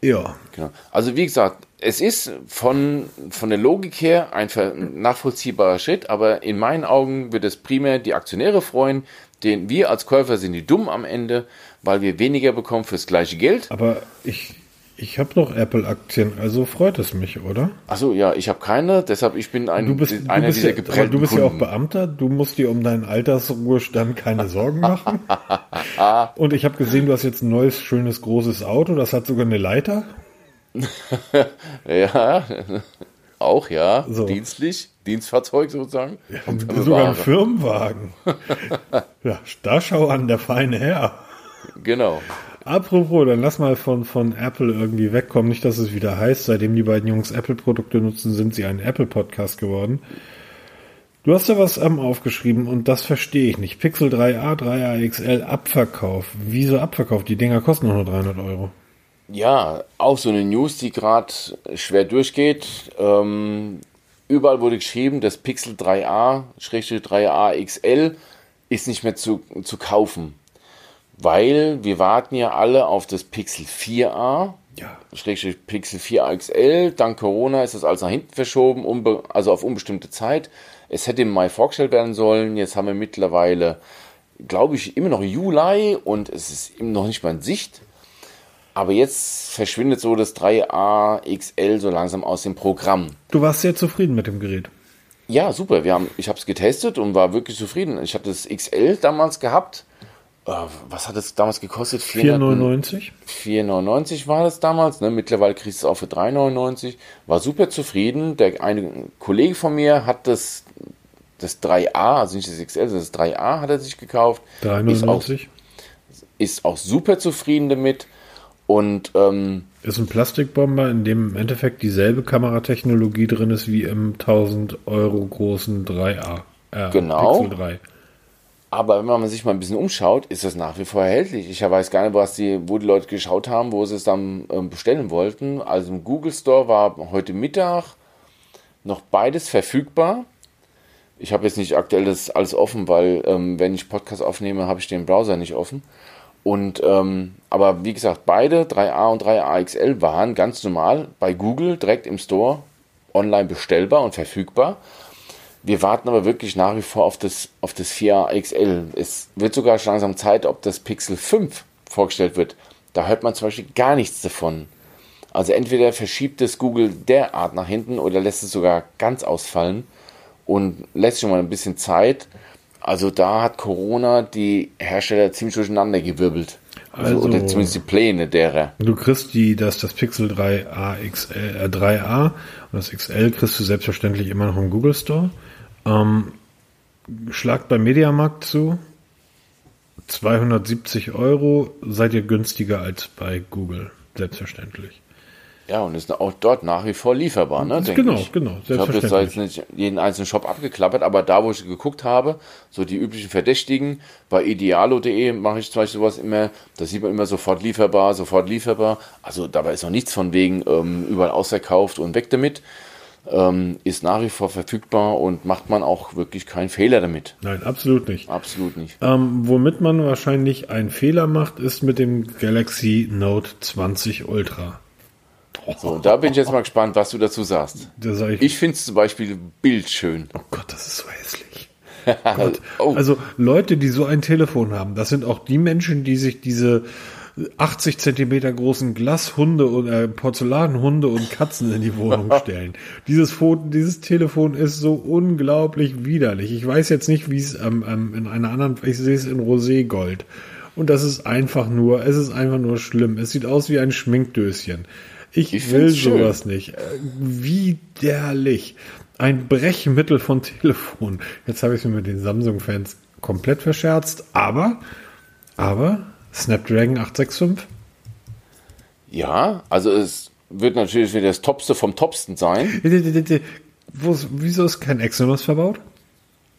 Ja, Genau. Also wie gesagt, es ist von, von der Logik her ein nachvollziehbarer Schritt, aber in meinen Augen wird es primär die Aktionäre freuen, Den, wir als Käufer sind die dumm am Ende, weil wir weniger bekommen fürs gleiche Geld. Aber ich, ich habe noch Apple-Aktien, also freut es mich, oder? Achso, ja, ich habe keine, deshalb ich bin ein, Du bist, einer du bist, dieser ja, du bist ja auch Kunden. Beamter, du musst dir um deinen Altersruhestand keine Sorgen machen. (laughs) Und ich habe gesehen, du hast jetzt ein neues, schönes, großes Auto, das hat sogar eine Leiter. (laughs) Ja, auch ja, So. dienstlich, Dienstfahrzeug sozusagen. Dann Sogar ein. Firmenwagen. (laughs) ja, da schau an, der feine Herr. Genau. Apropos, dann lass mal von, von Apple irgendwie wegkommen. Nicht, dass es wieder heißt, seitdem die beiden Jungs Apple-Produkte nutzen, sind sie ein Apple-Podcast geworden. Du hast ja was ähm, aufgeschrieben und das verstehe ich nicht. Pixel 3a, 3a XL Abverkauf. Wieso Abverkauf? Die Dinger kosten nur noch 300 Euro. Ja, auch so eine News, die gerade schwer durchgeht. Ähm, überall wurde geschrieben, das Pixel 3a, Schrägstrich 3a XL ist nicht mehr zu, zu kaufen. Weil wir warten ja alle auf das Pixel 4a, Ja. Schrägstrich Pixel 4a XL. Dank Corona ist das alles nach hinten verschoben, also auf unbestimmte Zeit. Es hätte im Mai vorgestellt werden sollen. Jetzt haben wir mittlerweile, glaube ich, immer noch Juli und es ist immer noch nicht mal in Sicht. Aber jetzt verschwindet so das 3A XL so langsam aus dem Programm. Du warst sehr zufrieden mit dem Gerät. Ja, super. Wir haben, ich habe es getestet und war wirklich zufrieden. Ich hatte das XL damals gehabt. Äh, was hat es damals gekostet? 4,99. 4,99 war das damals. Ne? Mittlerweile kriegst du es auch für 3,99. War super zufrieden. Der eine Kollege von mir hat das, das 3A, also nicht das XL, sondern das 3A hat er sich gekauft. Ist auch, 3,99. ist auch super zufrieden damit. Und ähm, Ist ein Plastikbomber, in dem im Endeffekt dieselbe Kameratechnologie drin ist wie im 1000 Euro großen 3A. Äh, Genau. Pixel 3. Aber wenn man sich mal ein bisschen umschaut, ist das nach wie vor erhältlich. Ich weiß gar nicht, was die, wo die Leute geschaut haben, wo sie es dann ähm, bestellen wollten. Also im Google Store war heute Mittag noch beides verfügbar. Ich habe jetzt nicht aktuell das alles offen, weil ähm, wenn ich Podcast aufnehme, habe ich den Browser nicht offen. Und ähm, aber wie gesagt, beide 3A und 3A XL waren ganz normal bei Google direkt im Store online bestellbar und verfügbar. Wir warten aber wirklich nach wie vor auf das, auf das 4A XL. Es wird sogar schon langsam Zeit, ob das Pixel 5 vorgestellt wird. Da hört man zum Beispiel gar nichts davon. Also entweder verschiebt es Google derart nach hinten oder lässt es sogar ganz ausfallen und lässt schon mal ein bisschen Zeit. Also da hat Corona die Hersteller ziemlich durcheinander gewirbelt. Also, Also- oder zumindest die Pläne derer. Du kriegst die, das, das Pixel 3A XL, äh, 3A und das XL kriegst du selbstverständlich immer noch im Google Store. Ähm, schlagt beim Mediamarkt zu. 270 Euro seid ihr günstiger als bei Google. Selbstverständlich. Ja, und ist auch dort nach wie vor lieferbar, ne? Genau, ich. genau, Ich habe jetzt jetzt nicht jeden einzelnen Shop abgeklappert, aber da, wo ich geguckt habe, so die üblichen Verdächtigen, bei idealo.de mache ich zum Beispiel sowas immer, da sieht man immer sofort lieferbar, sofort lieferbar. Also dabei ist noch nichts von wegen ähm, überall ausverkauft und weg damit. Ähm, ist nach wie vor verfügbar und macht man auch wirklich keinen Fehler damit. Nein, absolut nicht. Absolut nicht. Ähm, womit man wahrscheinlich einen Fehler macht, ist mit dem Galaxy Note 20 Ultra. So, da bin ich jetzt mal gespannt, was du dazu sagst. Da ich, Ich finde es zum Beispiel bildschön. oh Gott, das ist so hässlich. (laughs) oh, Also Leute, die so ein Telefon haben, das sind auch die Menschen, die sich diese 80 Zentimeter großen Glashunde und äh, Porzellanhunde und Katzen in die Wohnung (laughs) stellen. Dieses Foto, dieses Telefon ist so unglaublich widerlich. Ich weiß jetzt nicht, wie es ähm, ähm, in einer anderen, ich sehe es in Roségold. Und das ist einfach nur, es ist einfach nur schlimm. Es sieht aus wie ein Schminkdöschen. Ich, Ich will find's schön. sowas nicht. Äh, Widerlich. Ein Brechmittel von (laughs) Telefon. Jetzt habe ich es mir mit den Samsung-Fans komplett verscherzt, aber, aber Snapdragon 865? Ja, also es wird natürlich wieder das Topste vom Topsten sein. (laughs) Ist, wieso ist kein Exynos verbaut?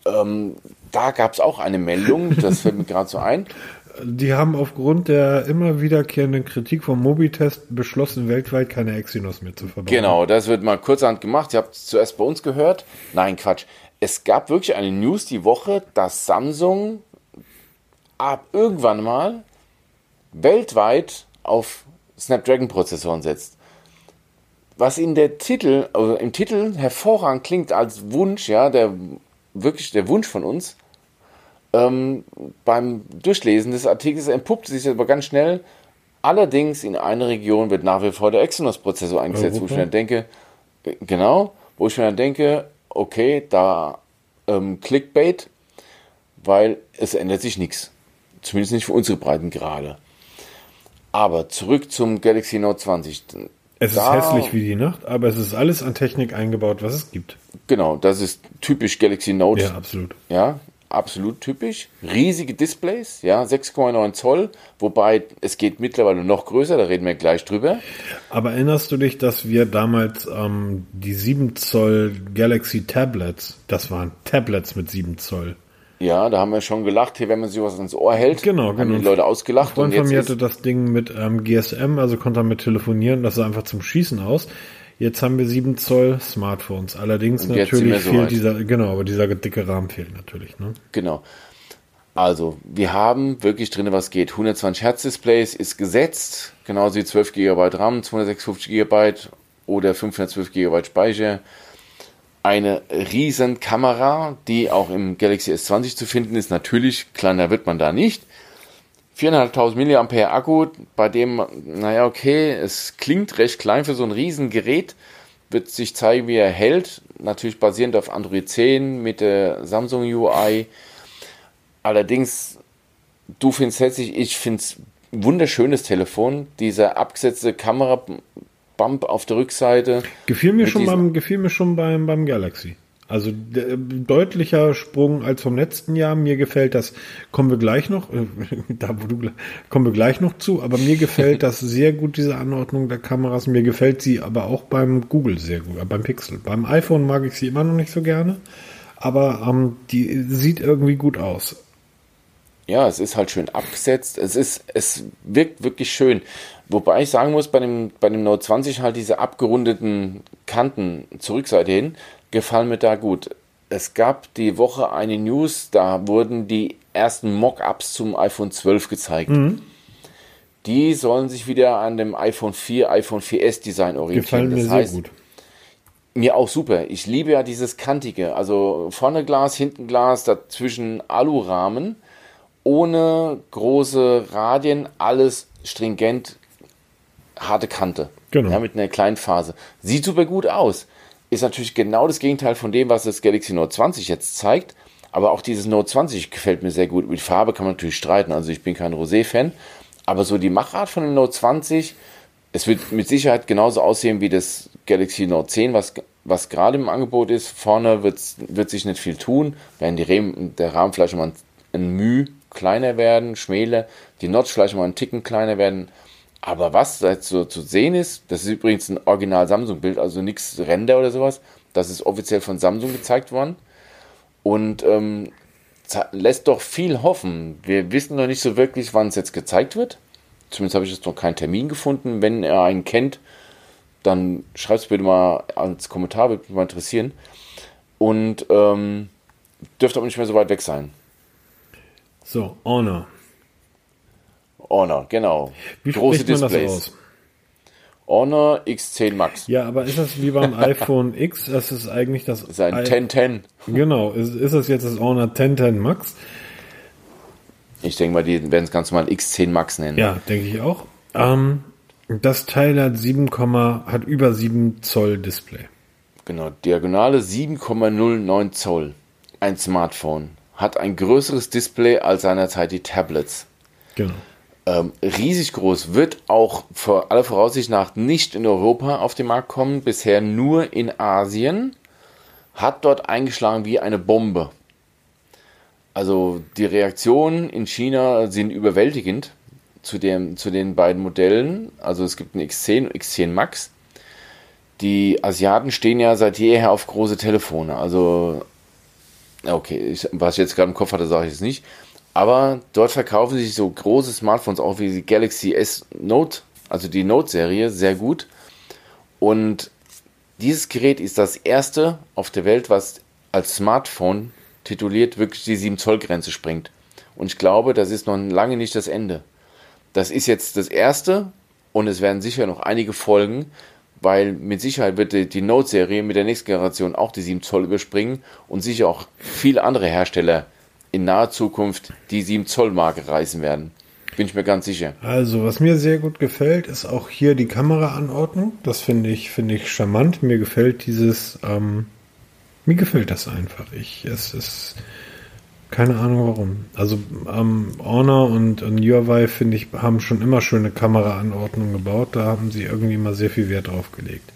Ähm, da gab es auch eine Meldung, das fällt mir gerade so ein. (laughs) Die haben aufgrund der immer wiederkehrenden Kritik vom Mobitest beschlossen, weltweit keine Exynos mehr zu verbauen. Genau, das wird mal kurzerhand gemacht. Ihr habt es zuerst bei uns gehört. Nein, Quatsch. Es gab wirklich eine News die Woche, dass Samsung ab irgendwann mal weltweit auf Snapdragon-Prozessoren setzt. Was in der Titel, also im Titel hervorragend klingt als Wunsch, ja, der wirklich der Wunsch von uns, Ähm, beim Durchlesen des Artikels entpuppt sich aber ganz schnell, allerdings in einer Region wird nach wie vor der Exynos-Prozessor eingesetzt, Europa? wo ich mir dann denke, äh, genau, wo ich mir dann denke, okay, da ähm, Clickbait, weil es ändert sich nichts. Zumindest nicht für unsere Breiten gerade. Aber zurück zum Galaxy Note 20. Es da, ist hässlich wie die Nacht, aber es ist alles an Technik eingebaut, was es gibt. Genau, das ist typisch Galaxy Note. Ja, absolut. Ja, absolut typisch. Riesige Displays, ja, 6,9 Zoll, wobei es geht mittlerweile noch größer, da reden wir gleich drüber. Aber erinnerst du dich, dass wir damals ähm, die 7 Zoll Galaxy Tablets, das waren Tablets mit 7 Zoll, ja, da haben wir schon gelacht, hier, wenn man sich was ins Ohr hält. Genau, haben genau. die Leute ausgelacht. Ein Freund von mir hatte das Ding mit ähm, GSM, also konnte damit telefonieren, das sah einfach zum Schießen aus. Jetzt haben wir 7 Zoll Smartphones. Allerdings natürlich so fehlt weit. dieser, genau, aber dieser dicke Rahmen fehlt natürlich. Ne? Genau. Also, wir haben wirklich drin, was geht. 120 Hertz Displays ist gesetzt, genauso wie 12 GB RAM, 256 GB oder 512 GB Speicher eine riesen Kamera, die auch im Galaxy S20 zu finden ist. Natürlich, kleiner wird man da nicht. 4.500 mAh Akku, bei dem, naja, okay, es klingt recht klein für so ein Riesengerät, wird sich zeigen, wie er hält. Natürlich basierend auf Android 10 mit der Samsung UI. Allerdings, du findest hässlich, ich finde es wunderschönes Telefon. Diese abgesetzte Kamera Bump auf der Rückseite. Gefiel mir schon beim, gefiel mir schon beim, beim Galaxy. Also deutlicher Sprung als vom letzten Jahr. Mir gefällt das, kommen wir gleich noch, äh, (laughs) da wo du kommen wir gleich noch zu, aber mir gefällt (laughs) das sehr gut, diese Anordnung der Kameras. Mir gefällt sie aber auch beim Google sehr gut, äh, beim Pixel. Beim iPhone mag ich sie immer noch nicht so gerne, aber ähm, die sieht irgendwie gut aus. Ja, es ist halt schön abgesetzt. Es ist, es wirkt wirklich schön. Wobei ich sagen muss, bei dem, bei dem Note 20 halt diese abgerundeten Kanten zur Rückseite hin gefallen mir da gut. Es gab die Woche eine News, da wurden die ersten Mock-ups zum iPhone 12 gezeigt. Mhm. Die sollen sich wieder an dem iPhone 4, iPhone 4S Design orientieren. Gefallen mir das sehr heißt, gut. Mir auch super. Ich liebe ja dieses kantige, also vorne Glas, hinten Glas, dazwischen Alurahmen, ohne große Radien, alles stringent harte Kante. Genau. Ja, mit einer kleinen Phase. Sieht super gut aus. Ist natürlich genau das Gegenteil von dem, was das Galaxy Note 20 jetzt zeigt. Aber auch dieses Note 20 gefällt mir sehr gut. Mit Farbe kann man natürlich streiten. Also ich bin kein Rosé-Fan. Aber so die Machart von dem Note 20, es wird mit Sicherheit genauso aussehen wie das Galaxy Note 10, was, was gerade im Angebot ist. Vorne wird, wird sich nicht viel tun. Werden die Rehm, der Rahmen vielleicht mal ein, ein Müh kleiner werden, schmäler. Die Notch vielleicht mal ein Ticken kleiner werden. Aber was jetzt so zu sehen ist, das ist übrigens ein Original Samsung-Bild, also nichts Render oder sowas. Das ist offiziell von Samsung gezeigt worden. Und ähm, lässt doch viel hoffen. Wir wissen noch nicht so wirklich, wann es jetzt gezeigt wird. Zumindest habe ich jetzt noch keinen Termin gefunden. Wenn er einen kennt, dann schreibt es bitte mal als Kommentar, würde mich mal interessieren. Und ähm, dürfte aber nicht mehr so weit weg sein. So, Honor. Honor, genau. Wie Große Displays. Honor X10 Max. Ja, aber ist das wie beim (laughs) iPhone X? Das ist eigentlich das. Das ist ein 1010. Genau. Ist, ist das jetzt das Honor 1010 Max? Ich denke mal, die werden es ganz normal X10 Max nennen. Ja, denke ich auch. Ähm, das Teil hat 7, hat über 7 Zoll Display. Genau, Diagonale 7,09 Zoll. Ein Smartphone hat ein größeres Display als seinerzeit die Tablets. Genau ähm, riesig groß, wird auch vor aller Voraussicht nach nicht in Europa auf den Markt kommen, bisher nur in Asien, hat dort eingeschlagen wie eine Bombe. Also die Reaktionen in China sind überwältigend zu, dem, zu den beiden Modellen. Also es gibt ein X10 und X10 Max. Die Asiaten stehen ja seit jeher auf große Telefone. Also, okay, ich, was ich jetzt gerade im Kopf hatte, sage ich jetzt nicht. Aber dort verkaufen sich so große Smartphones auch wie die Galaxy S Note, also die Note-Serie, sehr gut. Und dieses Gerät ist das erste auf der Welt, was als Smartphone tituliert wirklich die 7 Zoll Grenze springt. Und ich glaube, das ist noch lange nicht das Ende. Das ist jetzt das erste und es werden sicher noch einige folgen, weil mit Sicherheit wird die, die Note-Serie mit der nächsten Generation auch die 7 Zoll überspringen und sicher auch viele andere Hersteller in naher Zukunft die 7 Zoll Marke reißen werden. Bin ich mir ganz sicher. Also, was mir sehr gut gefällt, ist auch hier die Kameraanordnung. Das finde ich, finde ich charmant. Mir gefällt dieses, ähm, mir gefällt das einfach. Ich, es ist, keine Ahnung warum. Also, ähm, Honor und, und Huawei, finde ich, haben schon immer schöne Kameraanordnung gebaut. Da haben sie irgendwie mal sehr viel Wert drauf gelegt.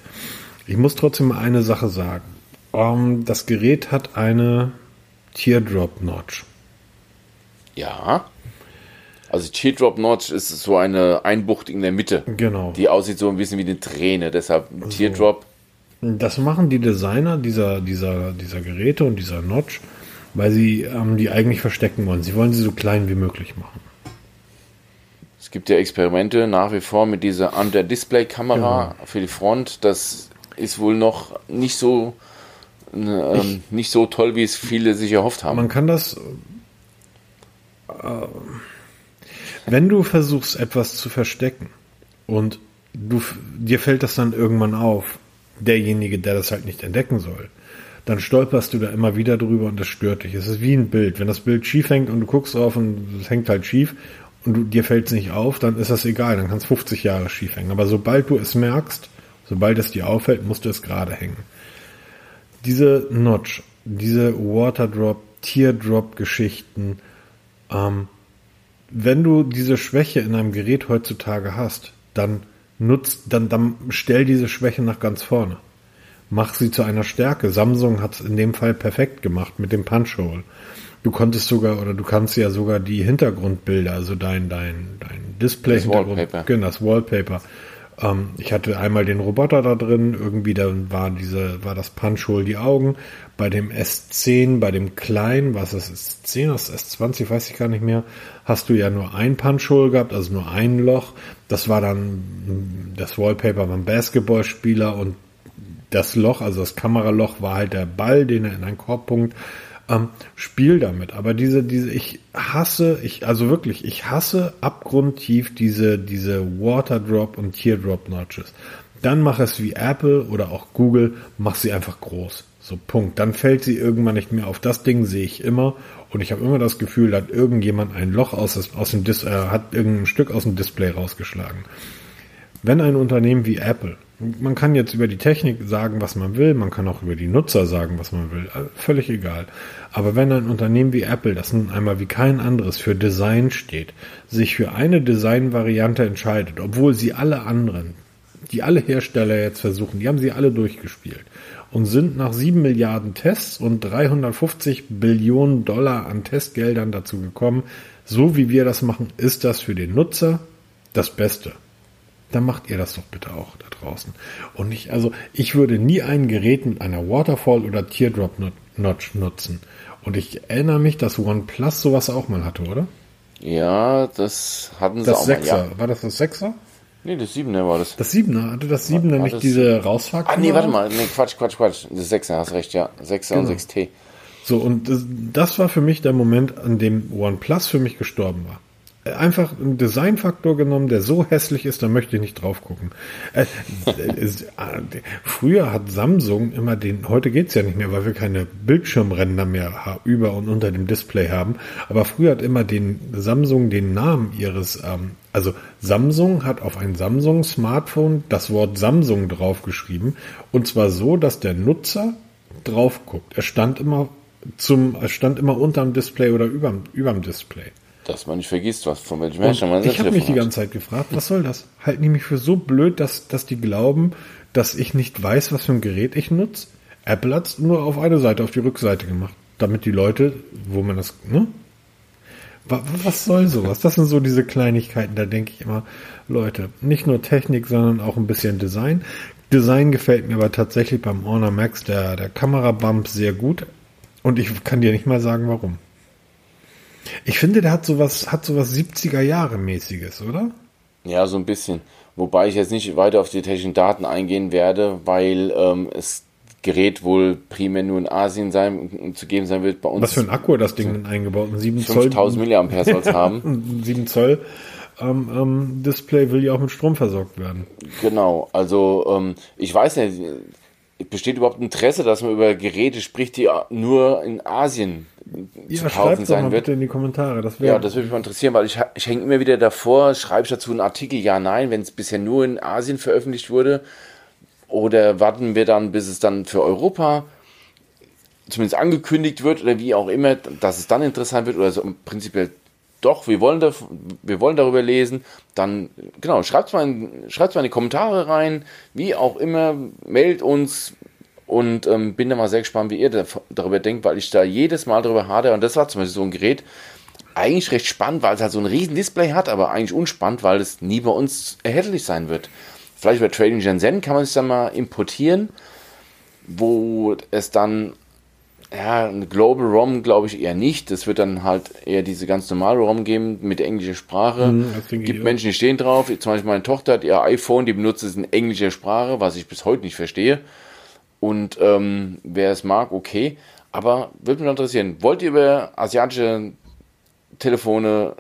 Ich muss trotzdem mal eine Sache sagen. Ähm, das Gerät hat eine Teardrop Notch. Ja. Also Teardrop Notch ist so eine Einbucht in der Mitte. Genau. Die aussieht so ein bisschen wie eine Träne. Deshalb Teardrop. Das machen die Designer dieser, dieser, dieser Geräte und dieser Notch, weil sie ähm, die eigentlich verstecken wollen. Sie wollen sie so klein wie möglich machen. Es gibt ja Experimente nach wie vor mit dieser Under-Display-Kamera Genau. für die Front. Das ist wohl noch nicht so ähm, nicht so toll, wie es viele sich erhofft haben. Man kann das, wenn du versuchst, etwas zu verstecken und du, dir fällt das dann irgendwann auf, derjenige, der das halt nicht entdecken soll, dann stolperst du da immer wieder drüber und das stört dich. Es ist wie ein Bild. Wenn das Bild schief hängt und du guckst drauf und es hängt halt schief und du, dir fällt es nicht auf, dann ist das egal, dann kann es 50 Jahre schief hängen. Aber sobald du es merkst, sobald es dir auffällt, musst du es gerade hängen diese Notch, diese Waterdrop, Teardrop-Geschichten, ähm, wenn du diese Schwäche in einem Gerät heutzutage hast, dann nutzt, dann, dann stell diese Schwäche nach ganz vorne. Mach sie zu einer Stärke. Samsung hat es in dem Fall perfekt gemacht mit dem Punch-Hole. Du konntest sogar, oder du kannst ja sogar die Hintergrundbilder, also dein, dein, dein Display, Das Wallpaper. genau, das Wallpaper. Ähm, ich hatte einmal den Roboter da drin, irgendwie dann war diese, war das Punch-Hole die Augen. Bei dem S10, bei dem kleinen, was ist das S10, das S20, weiß ich gar nicht mehr, hast du ja nur ein Punch-Hole gehabt, also nur ein Loch. Das war dann das Wallpaper beim Basketballspieler und das Loch, also das Kameraloch war halt der Ball, den er in einen Korb punkt. Ähm, spiel damit. Aber diese, diese, ich hasse, ich, also wirklich, ich hasse abgrundtief diese, diese Waterdrop und Teardrop Notches. Dann mach es wie Apple oder auch Google, mach sie einfach groß. So, Punkt. Dann fällt sie irgendwann nicht mehr auf. Das Ding sehe ich immer und ich habe immer das Gefühl, da hat irgendjemand ein Loch aus, aus dem Dis äh, hat irgendein Stück aus dem Display rausgeschlagen. Wenn ein Unternehmen wie Apple, man kann jetzt über die Technik sagen, was man will, man kann auch über die Nutzer sagen, was man will, äh, völlig egal. Aber wenn ein Unternehmen wie Apple, das nun einmal wie kein anderes für Design steht, sich für eine Designvariante entscheidet, obwohl sie alle anderen, die alle Hersteller jetzt versuchen, die haben sie alle durchgespielt und sind nach sieben Milliarden Tests und 350 Billionen Dollar an Testgeldern dazu gekommen, so wie wir das machen, ist das für den Nutzer das Beste dann macht ihr das doch bitte auch da draußen. Und ich, also ich würde nie ein Gerät mit einer Waterfall oder Teardrop Not- Notch nutzen. Und ich erinnere mich, dass OnePlus sowas auch mal hatte, oder? Ja, das hatten sie Das auch mal. Sechser. Ja. War das das Sechser? Nee, das Siebener war das. Das Siebener. Hatte das Siebener War nicht das- diese Rausfahrt? Ah, nee, warte mal. Nee, Quatsch, Quatsch, Quatsch. Das Sechser, hast recht, ja. Sechser und Genau. 6T. So, und das, das war für mich der Moment, an dem OnePlus für mich gestorben war. Einfach einen Designfaktor genommen, der so hässlich ist, da möchte ich nicht drauf gucken. Äh, es, äh, früher hat Samsung immer den, heute geht's ja nicht mehr, weil wir keine Bildschirmränder mehr über und unter dem Display haben, aber früher hat immer den Samsung den Namen ihres, ähm, also Samsung hat auf ein Samsung-Smartphone das Wort Samsung draufgeschrieben und zwar so, dass der Nutzer drauf guckt. Er stand immer zum, er stand immer unterm Display oder überm, überm Display. Dass man nicht vergisst, was von welchem Hersteller man ich habe mich die hat. ganze Zeit gefragt, was soll das? Halten die mich für so blöd, dass, dass die glauben, dass ich nicht weiß, was für ein Gerät ich nutze? Apple hat's nur auf eine Seite, auf die Rückseite gemacht, damit die Leute, wo man das, ne? Wa- Was soll sowas? Das sind so diese Kleinigkeiten, da denke ich immer, Leute, nicht nur Technik, sondern auch ein bisschen Design. Design gefällt mir aber tatsächlich beim Honor Max der, der Kamerabump sehr gut. Und ich kann dir nicht mal sagen, warum. Ich finde, der hat sowas, hat sowas 70er Jahre mäßiges, oder? Ja, so ein bisschen. Wobei ich jetzt nicht weiter auf die technischen Daten eingehen werde, weil ähm, es Gerät wohl primär nur in Asien sein, zu geben sein wird. Bei uns Was für ein Akku hat das Ding denn eingebaut? Ein 7 Zoll, 5000 Milliampere soll es haben. (laughs) ein 7 Zoll ähm, ähm, Display will ja auch mit Strom versorgt werden. Genau, also ähm, ich weiß nicht, besteht überhaupt Interesse, dass man über Geräte spricht, die nur in Asien Ja, zu kaufen sein mal wird. bitte in die Kommentare. Das Ja, das würde mich mal interessieren, weil ich, ich hänge immer wieder davor, schreibe ich dazu einen Artikel, ja, nein, wenn es bisher nur in Asien veröffentlicht wurde, oder warten wir dann, bis es dann für Europa zumindest angekündigt wird oder wie auch immer, dass es dann interessant wird oder so prinzipiell doch, wir wollen, da, wir wollen darüber lesen, dann, genau, schreibt mal, in, schreibt's mal in die Kommentare rein, wie auch immer, meldet uns und ähm, bin da mal sehr gespannt, wie ihr da, darüber denkt, weil ich da jedes Mal darüber hadere und das war zum Beispiel so ein Gerät, eigentlich recht spannend, weil es halt so ein riesen Display hat, aber eigentlich unspannend, weil es nie bei uns erhältlich sein wird. Vielleicht bei Trading Shenzhen kann man sich dann mal importieren, wo es dann ja, eine Global ROM glaube ich eher nicht. Das wird dann halt eher diese ganz normale ROM geben mit englischer Sprache. Mhm, Gibt. Menschen, die stehen drauf. Zum Beispiel meine Tochter hat ihr iPhone, die benutzt es in englischer Sprache, was ich bis heute nicht verstehe. Und ähm, wer es mag, okay. Aber würde mich interessieren, wollt ihr über asiatische Telefone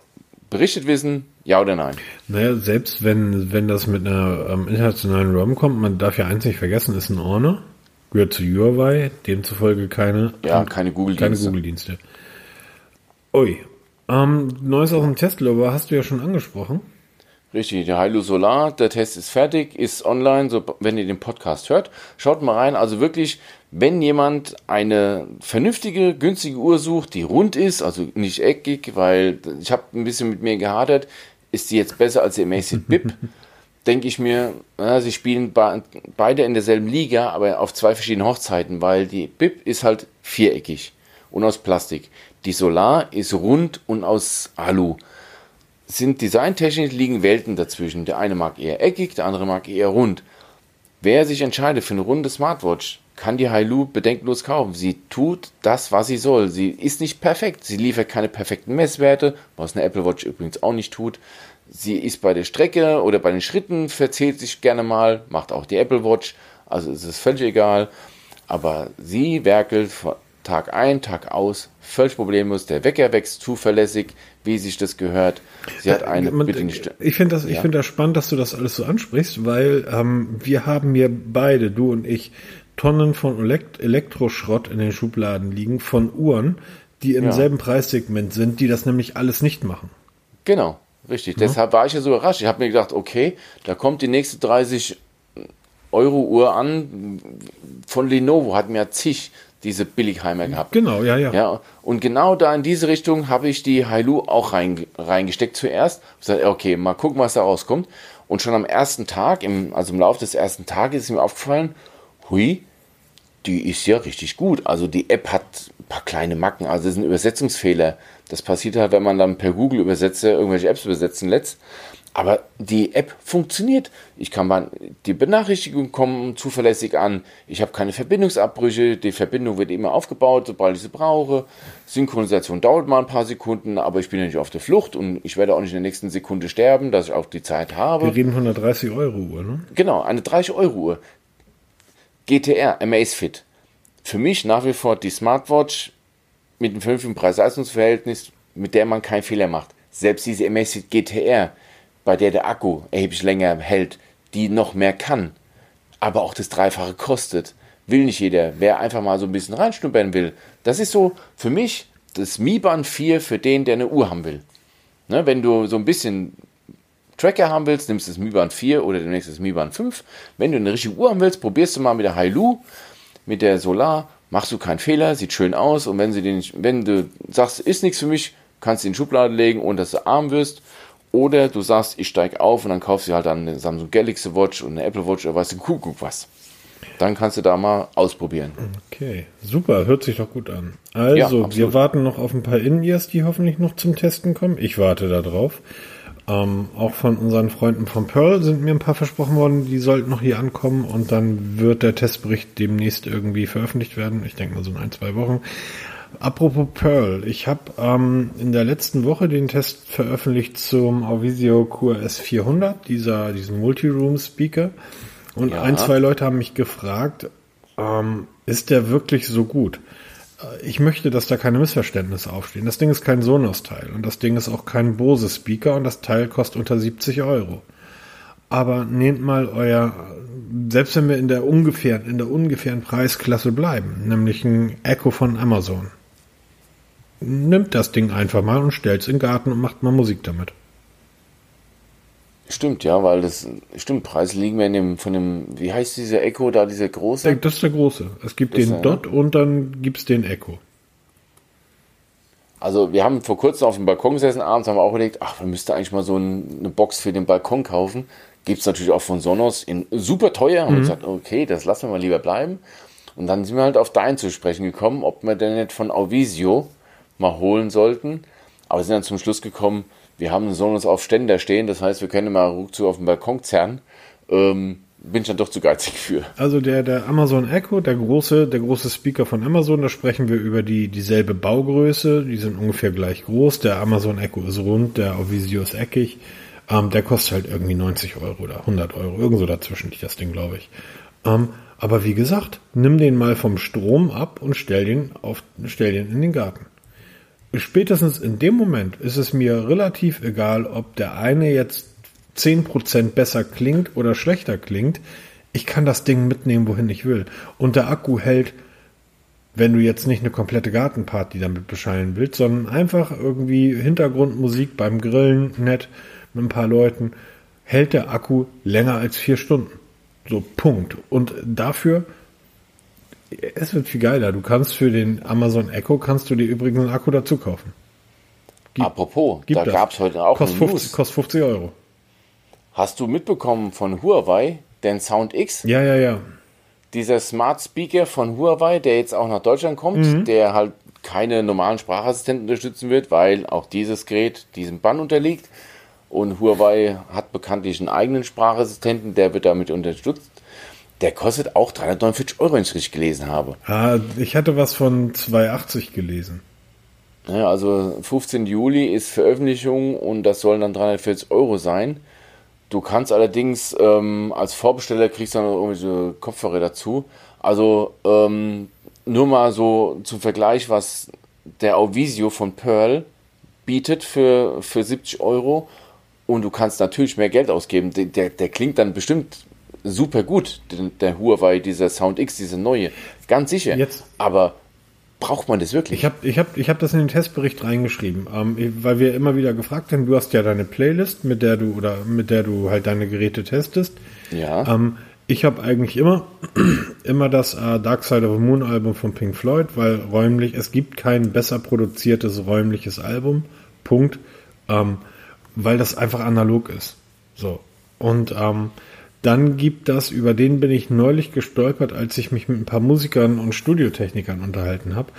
berichtet wissen? Ja oder nein? Naja, selbst wenn, wenn das mit einer ähm, internationalen ROM kommt, man darf ja eins nicht vergessen, ist ein Honor, gehört zu Huawei, demzufolge keine, Ja, keine Google-Dienste. keine Google-Dienste. Ui. Ähm, Neues aus dem Testlover hast du ja schon angesprochen. Richtig, der Hailu Solar, der Test ist fertig, ist online, so, wenn ihr den Podcast hört. Schaut mal rein. Also wirklich, wenn jemand eine vernünftige, günstige Uhr sucht, die rund ist, also nicht eckig, weil ich habe ein bisschen mit mir gehadert, ist die jetzt besser als die Amazfit Bip? (laughs) Denke ich mir, ja, sie spielen be- beide in derselben Liga, aber auf zwei verschiedenen Hochzeiten, weil die Bip ist halt viereckig und aus Plastik. Die Solar ist rund und aus Alu sind designtechnisch liegen Welten dazwischen. Der eine mag eher eckig, der andere mag eher rund. Wer sich entscheidet für eine runde Smartwatch, kann die Hailu bedenkenlos kaufen. Sie tut das, was sie soll. Sie ist nicht perfekt. Sie liefert keine perfekten Messwerte, was eine Apple Watch übrigens auch nicht tut. Sie ist bei der Strecke oder bei den Schritten, verzählt sich gerne mal, macht auch die Apple Watch. Also es ist völlig egal. Aber sie werkelt von Tag ein, Tag aus, völlig problemlos. Der Wecker wächst zuverlässig, wie sich das gehört. Sie hat eine Man- nicht. ich finde das, ich Ja. finde das spannend, dass du das alles so ansprichst, weil ähm, wir haben hier beide, du und ich, Tonnen von Elekt Elektroschrott in den Schubladen liegen von Uhren, die im Ja. selben Preissegment sind, die das nämlich alles nicht machen. Genau, richtig. Deshalb war ich ja so überrascht. Ich habe mir gedacht, okay, da kommt die nächste 30 Euro Uhr an. Von Lenovo hatten wir ja zig diese Billigheimer gehabt. Genau, ja, ja. Ja, und genau da in diese Richtung habe ich die Hailu auch rein, reingesteckt zuerst. Ich gesagt, okay, mal gucken, was da rauskommt. Und schon am ersten Tag, im, also im Laufe des ersten Tages ist mir aufgefallen, hui, die ist ja richtig gut. Also die App hat paar kleine Macken, also das sind Übersetzungsfehler. Das passiert halt, wenn man dann per Google Übersetzer irgendwelche Apps übersetzen lässt. Aber die App funktioniert. Ich kann mal, die Benachrichtigungen kommen zuverlässig an. Ich habe keine Verbindungsabbrüche. Die Verbindung wird immer aufgebaut, sobald ich sie brauche. Synchronisation dauert mal ein paar Sekunden, aber ich bin ja nicht auf der Flucht und ich werde auch nicht in der nächsten Sekunde sterben, dass ich auch die Zeit habe. Wir reden von einer 30 Euro Uhr, ne? Genau, eine 30-Euro-Uhr. GTR, Amazfit. Für mich nach wie vor die Smartwatch mit einem vernünftigen Preis-Leistungs-Verhältnis, mit der man keinen Fehler macht. Selbst diese Amazfit GTR, bei der der Akku erheblich länger hält, die noch mehr kann, aber auch das Dreifache kostet. Will nicht jeder. Wer einfach mal so ein bisschen reinschnuppern will, das ist so für mich das Mi Band 4 für den, der eine Uhr haben will. Ne, wenn du so ein bisschen Tracker haben willst, nimmst du das Mi Band 4 oder demnächst das Mi Band 5. Wenn du eine richtige Uhr haben willst, probierst du mal mit der Hailu, mit der Solar, machst du keinen Fehler, sieht schön aus und wenn, sie den, wenn du sagst, ist nichts für mich, kannst du in die Schublade legen, ohne dass du arm wirst. Oder du sagst, ich steig auf und dann kaufst du halt dann eine Samsung Galaxy Watch und eine Apple Watch oder weißt du, Kuckuck was. Dann kannst du da mal ausprobieren. Okay, super, hört sich doch gut an. Ja, Also, absolut. wir warten noch auf ein paar In-Ears, die hoffentlich noch zum Testen kommen. Ich warte da drauf. Ähm, auch von unseren Freunden von Pearl sind mir ein paar versprochen worden, die sollten noch hier ankommen und dann wird der Testbericht demnächst irgendwie veröffentlicht werden. Ich denke mal so in ein, zwei Wochen. Apropos Pearl, ich habe ähm, in der letzten Woche den Test veröffentlicht zum Avisio QRS 400, dieser, diesen Multiroom-Speaker. Und Ja. ein, zwei Leute haben mich gefragt, ähm, ist der wirklich so gut? Äh, Ich möchte, dass da keine Missverständnisse aufstehen. Das Ding ist kein Sonos-Teil und das Ding ist auch kein Bose-Speaker und das Teil kostet unter 70 Euro. Aber nehmt mal euer, selbst wenn wir in der ungefähren, in der ungefähren Preisklasse bleiben, nämlich ein Echo von Amazon. nimmt das Ding einfach mal und stellt es in den Garten und macht mal Musik damit. Stimmt, ja, weil das, stimmt, Preise liegen wir in dem, von dem, wie heißt dieser Echo da, dieser große? Das ist der große. Es gibt das den Dot und dann gibt es den Echo. Also wir haben vor kurzem auf dem Balkon gesessen, abends haben wir auch überlegt, ach, man müsste eigentlich mal so eine Box für den Balkon kaufen. Gibt es natürlich auch von Sonos in super teuer. Und mhm. gesagt, okay, das lassen wir mal lieber bleiben. Und dann sind wir halt auf dein zu sprechen gekommen, ob wir denn nicht von Auvisio mal holen sollten. Aber sind dann zum Schluss gekommen, wir haben einen Sonos auf Ständer stehen, das heißt, wir können mal ruckzuck auf den Balkon zerren. Ähm, bin ich dann doch zu geizig für. Also der, der Amazon Echo, der große, der große Speaker von Amazon, da sprechen wir über die, dieselbe Baugröße, die sind ungefähr gleich groß. Der Amazon Echo ist rund, der Ovisio ist eckig. Ähm, der kostet halt irgendwie 90 Euro oder 100 Euro, irgendwo dazwischen liegt das Ding, glaube ich. Ähm, aber wie gesagt, nimm den mal vom Strom ab und stell den auf, stell den in den Garten spätestens in dem Moment ist es mir relativ egal, ob der eine jetzt 10% besser klingt oder schlechter klingt. Ich kann das Ding mitnehmen, wohin ich will. Und der Akku hält, wenn du jetzt nicht eine komplette Gartenparty damit beschallen willst, sondern einfach irgendwie Hintergrundmusik beim Grillen nett mit ein paar Leuten, hält der Akku länger als vier Stunden. So, Punkt. Und dafür es wird viel geiler. Du kannst für den Amazon Echo kannst du dir übrigens einen Akku dazu kaufen. Gibt, Apropos, da gab es heute auch kostet 50, kostet 50 Euro. Hast du mitbekommen von Huawei, den Sound X? Ja, ja, ja. Dieser Smart Speaker von Huawei, der jetzt auch nach Deutschland kommt, mhm. der halt keine normalen Sprachassistenten unterstützen wird, weil auch dieses Gerät diesem Bann unterliegt. Und Huawei hat bekanntlich einen eigenen Sprachassistenten, der wird damit unterstützt. Der kostet auch 349 Euro, wenn ich richtig gelesen habe. Ah, ich hatte was von 280 gelesen. Ja, also 15. Juli ist Veröffentlichung und das sollen dann 340 Euro sein. Du kannst allerdings ähm, als Vorbesteller kriegst du dann noch irgendwelche Kopfhörer dazu. Also ähm, nur mal so zum Vergleich, was der Auvisio von Pearl bietet für, für 70 Euro und du kannst natürlich mehr Geld ausgeben. Der, der, der klingt dann bestimmt super gut, der Huawei, dieser Sound X, diese neue. Ganz sicher. Jetzt. Aber braucht man das wirklich? Ich habe ich hab, ich hab das in den Testbericht reingeschrieben, ähm, weil wir immer wieder gefragt haben, du hast ja deine Playlist, mit der du oder mit der du halt deine Geräte testest. Ja. Ähm, ich habe eigentlich immer, (clears throat) immer das äh, Dark Side of the Moon Album von Pink Floyd, weil räumlich, es gibt kein besser produziertes räumliches Album. Punkt. Ähm, weil das einfach analog ist. So. Und ähm, dann gibt das, über den bin ich neulich gestolpert, als ich mich mit ein paar Musikern und Studiotechnikern unterhalten habe.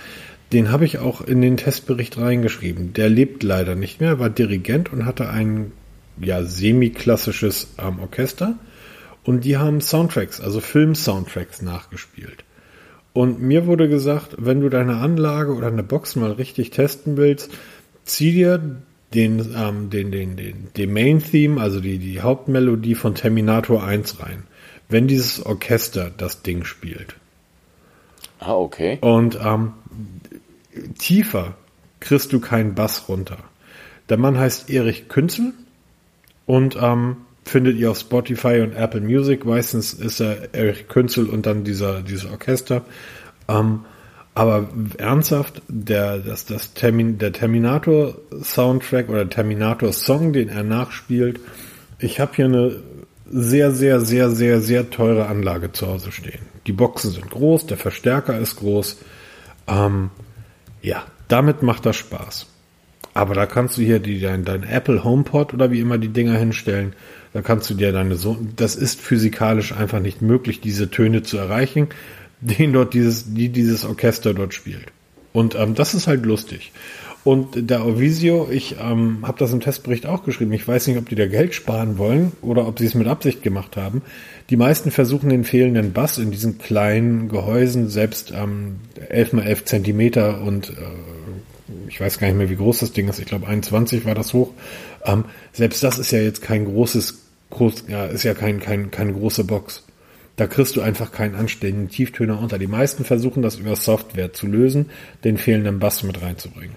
Den habe ich auch in den Testbericht reingeschrieben. Der lebt leider nicht mehr, war Dirigent und hatte ein ja semi-klassisches ähm, Orchester. Und die haben Soundtracks, also Film-Soundtracks nachgespielt. Und mir wurde gesagt, wenn du deine Anlage oder eine Box mal richtig testen willst, zieh dir den, ähm, den, den, den, den Main Theme, also die, die Hauptmelodie von Terminator 1 rein. Wenn dieses Orchester das Ding spielt. Ah, okay. Und ähm, tiefer kriegst du keinen Bass runter. Der Mann heißt Erich Künzel und ähm, findet ihr auf Spotify und Apple Music. Meistens ist er Erich Künzel und dann dieser, dieses Orchester. Ähm, aber ernsthaft, der, das, das Termin, der Terminator-Soundtrack oder Terminator-Song, den er nachspielt, ich habe hier eine sehr, sehr, sehr, sehr, sehr teure Anlage zu Hause stehen. Die Boxen sind groß, der Verstärker ist groß. Ähm, ja, damit macht das Spaß. Aber da kannst du hier die, dein, dein Apple HomePod oder wie immer die Dinger hinstellen. Da kannst du dir deine so, das ist physikalisch einfach nicht möglich, diese Töne zu erreichen den dort dieses, die dieses Orchester dort spielt. Und ähm, das ist halt lustig. Und der Ovisio, ich ähm, habe das im Testbericht auch geschrieben. Ich weiß nicht, ob die da Geld sparen wollen oder ob sie es mit Absicht gemacht haben. Die meisten versuchen den fehlenden Bass in diesen kleinen Gehäusen, selbst ähm, 11 mal 11 Zentimeter und äh, ich weiß gar nicht mehr, wie groß das Ding ist. Ich glaube, 21 war das hoch. Ähm, selbst das ist ja jetzt kein großes, groß, ja, ist ja kein, kein, keine große Box. Da kriegst du einfach keinen anständigen Tieftöner unter. Die meisten versuchen das über Software zu lösen, den fehlenden Bass mit reinzubringen.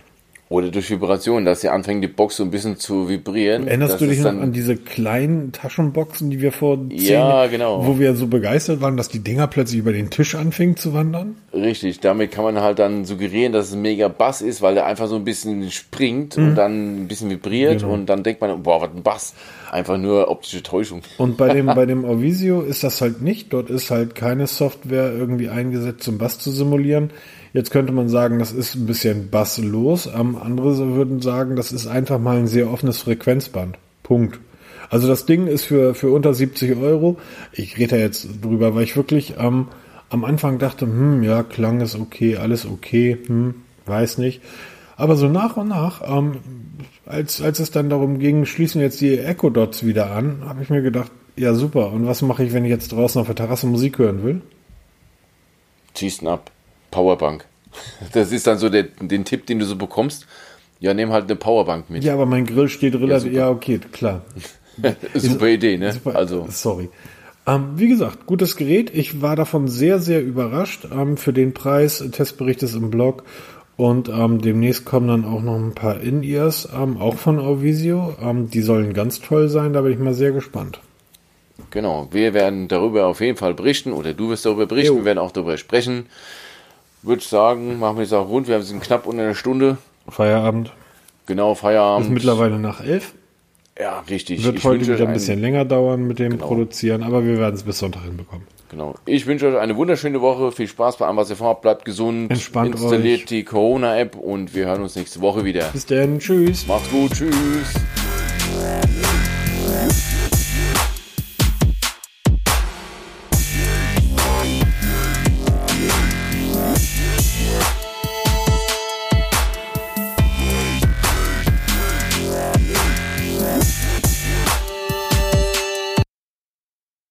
Oder durch Vibration, dass sie anfängt, die Box so ein bisschen zu vibrieren. Erinnerst du dich noch an diese kleinen Taschenboxen, die wir vor zehn ja, genau. wo wir so begeistert waren, dass die Dinger plötzlich über den Tisch anfingen zu wandern? Richtig, damit kann man halt dann suggerieren, dass es ein mega Bass ist, weil der einfach so ein bisschen springt und dann ein bisschen vibriert Genau. und dann denkt man, boah, was ein Bass. Einfach nur optische Täuschung. Und bei dem, (laughs) bei dem Auvisio ist das halt nicht. Dort ist halt keine Software irgendwie eingesetzt, um Bass zu simulieren. Jetzt könnte man sagen, das ist ein bisschen basslos. Ähm, andere würden sagen, das ist einfach mal ein sehr offenes Frequenzband. Punkt. Also das Ding ist für, für unter 70 Euro. Ich rede da jetzt drüber, weil ich wirklich ähm, am Anfang dachte, hm, ja, Klang ist okay, alles okay, hm, weiß nicht. Aber so nach und nach, ähm, als, als es dann darum ging, schließen jetzt die Echo Dots wieder an, habe ich mir gedacht, ja super, und was mache ich, wenn ich jetzt draußen auf der Terrasse Musik hören will? Ihn ab. Powerbank. (laughs) Das ist dann so der, den Tipp, den du so bekommst. Ja, nimm halt eine Powerbank mit. Ja, aber mein Grill steht relativ, super. ja, okay, klar. (laughs) Super Idee, ne? Super, Also, sorry. Ähm, wie gesagt, gutes Gerät. Ich war davon sehr, sehr überrascht. Ähm, für den Preis, Testbericht ist im Blog. Und ähm, demnächst kommen dann auch noch ein paar In-Ears, ähm, auch von Auvisio. Ähm, die sollen ganz toll sein, da bin ich mal sehr gespannt. genau. Wir werden darüber auf jeden Fall berichten oder du wirst darüber berichten. Jo. Wir werden auch darüber sprechen. Würde ich sagen, machen wir jetzt auch rund. Wir sind knapp unter einer Stunde. Feierabend Genau, Feierabend. ist mittlerweile nach elf. Ja, richtig. Wird ich heute wieder ein bisschen länger dauern mit dem Genau. Produzieren, aber wir werden es bis Sonntag hinbekommen. Genau. Ich wünsche euch eine wunderschöne Woche. Viel Spaß bei allem, was ihr vorhabt. Bleibt gesund. Entspannt Installiert euch. die Corona-App und wir hören uns nächste Woche wieder. Bis dann, tschüss. Macht's gut. Tschüss.